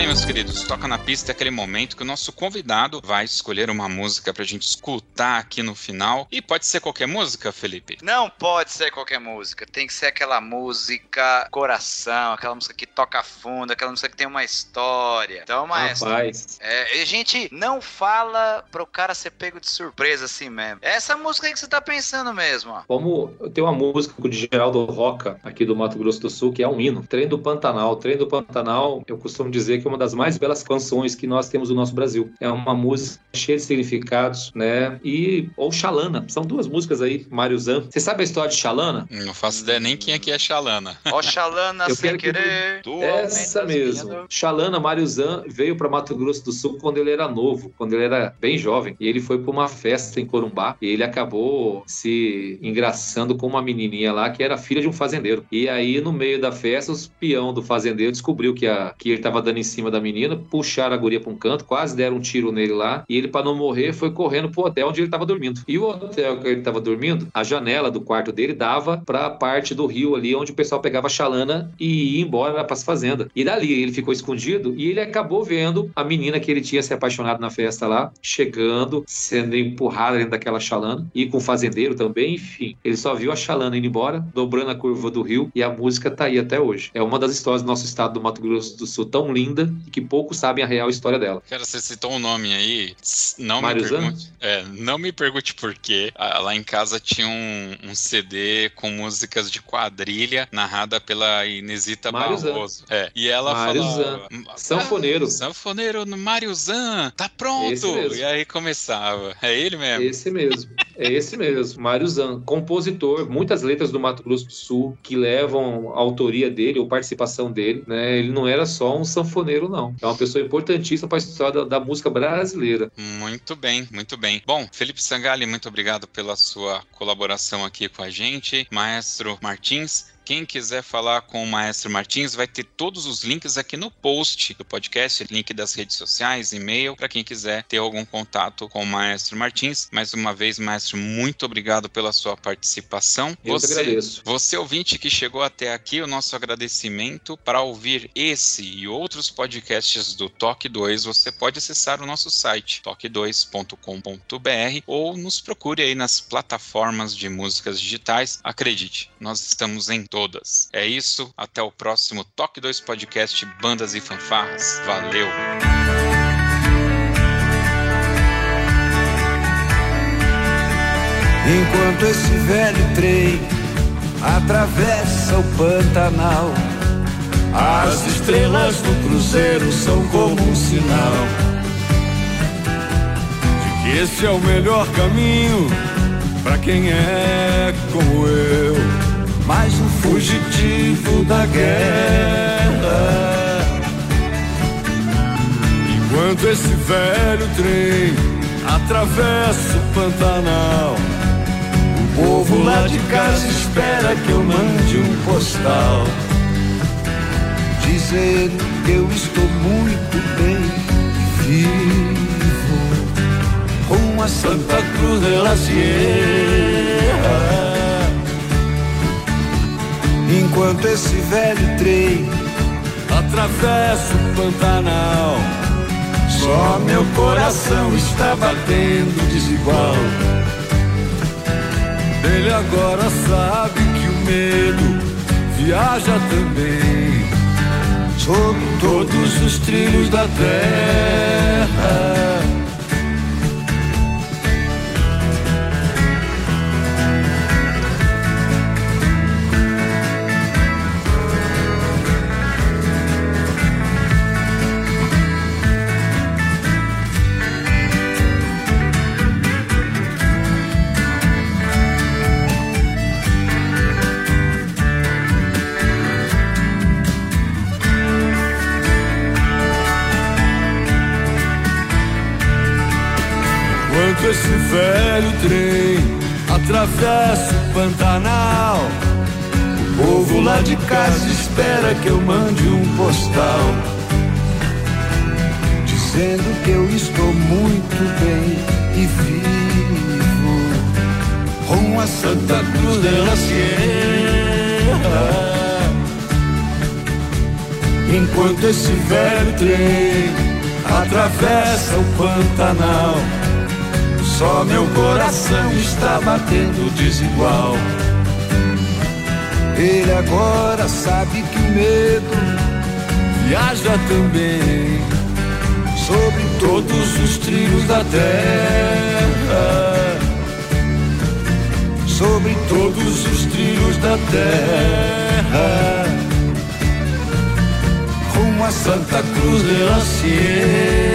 Bem, meus queridos, toca na pista é aquele momento que o nosso convidado vai escolher uma música pra gente escutar aqui no final. E pode ser qualquer música, Felipe? Não pode ser qualquer música. Tem que ser aquela música coração, aquela música que toca fundo, aquela música que tem uma história. Então, maestro. Rapaz. É, a gente não fala pro cara ser pego de surpresa assim mesmo. É essa música aí que você tá pensando mesmo, ó. Como tem uma música de Geraldo Roca, aqui do Mato Grosso do Sul, que é um hino. Trem do Pantanal. Trem do Pantanal, eu costumo dizer que é uma das mais belas canções que nós temos no nosso Brasil. É uma música cheia de significados, né? E ou Xalana, são duas músicas aí, Mário Zan. Você sabe a história de Xalana? Não faço ideia nem quem é que é Xalana. Ó, Xalana Eu sem quero que querer. tu- Essa mesmo. Xalana Mário Zan veio para Mato Grosso do Sul quando ele era novo, quando ele era bem jovem. E ele foi para uma festa em Corumbá e ele acabou se engraçando com uma menininha lá que era filha de um fazendeiro. E aí, no meio da festa, os peão do fazendeiro descobriu que, a, que ele estava dando em cima da menina, puxaram a guria para um canto, quase deram um tiro nele lá. E ele, para não morrer, foi correndo pro hotel onde ele estava dormindo. E o hotel que ele estava dormindo, a janela do quarto dele dava para a parte do rio ali onde o pessoal pegava xalana e ia embora para as fazendas. E dali ele ficou escondido e ele acabou vendo a menina que ele tinha se apaixonado na festa lá, chegando, sendo empurrada dentro daquela xalana e com o fazendeiro também, enfim. Ele só viu a xalana indo embora, dobrando a curva do rio e a música tá aí até hoje. É uma das histórias do nosso estado do Mato Grosso do Sul tão linda e que poucos sabem a real história dela. Cara, você citou um nome aí. Não Mário me Zan? pergunte. É, não me pergunte por quê. Lá em casa tinha um, um CD com músicas de quadrilha narrada pela Inesita Mário Zan. Barroso. É, e ela Mário falava. Sanfoneiro. Ah, sanfoneiro no Mário Zan, tá pronto! E aí começava. É ele mesmo. Esse mesmo. É esse mesmo, Mário Zan, compositor, muitas letras do Mato Grosso do Sul que levam a autoria dele ou participação dele, né? Ele não era só um sanfoneiro, não. É uma pessoa importantíssima para a história da, da música brasileira. Muito bem, muito bem. Bom, Felipe Sangali, muito obrigado pela sua colaboração aqui com a gente. Maestro Martins, Quem quiser falar com o Maestro Martins, vai ter todos os links aqui no post do podcast, link das redes sociais, e-mail, para quem quiser ter algum contato com o Maestro Martins. Mais uma vez, Maestro, muito obrigado pela sua participação. Eu você, agradeço. Você, ouvinte que chegou até aqui, o nosso agradecimento. Para ouvir esse e outros podcasts do Toque 2, você pode acessar o nosso site, toque2.com.br, ou nos procure aí nas plataformas de músicas digitais. Acredite, nós estamos em todas. É isso, até o próximo Toque 2 Podcast Bandas e Fanfarras. Valeu! Enquanto esse velho trem atravessa o Pantanal, as estrelas do cruzeiro são como um sinal de que esse é o melhor caminho para quem é como eu, mais um fugitivo da guerra. Enquanto esse velho trem atravessa o Pantanal, o povo lá de casa espera que eu mande um postal. Dizendo que eu estou muito bem vivo com a Santa Cruz de la Sierra. Enquanto esse velho trem atravessa o Pantanal só meu coração está batendo desigual. Ele agora sabe que o medo viaja também sobre todos os trilhos da terra. Velho trem atravessa o Pantanal. O povo lá de casa espera que eu mande um postal. Dizendo que eu estou muito bem e vivo com a Santa Cruz de la Sierra. Enquanto esse velho trem atravessa o Pantanal só meu coração está batendo desigual. Ele agora sabe que o medo viaja também sobre todos os trilhos da terra. Sobre todos os trilhos da terra. Com a Santa Cruz de la Sierra.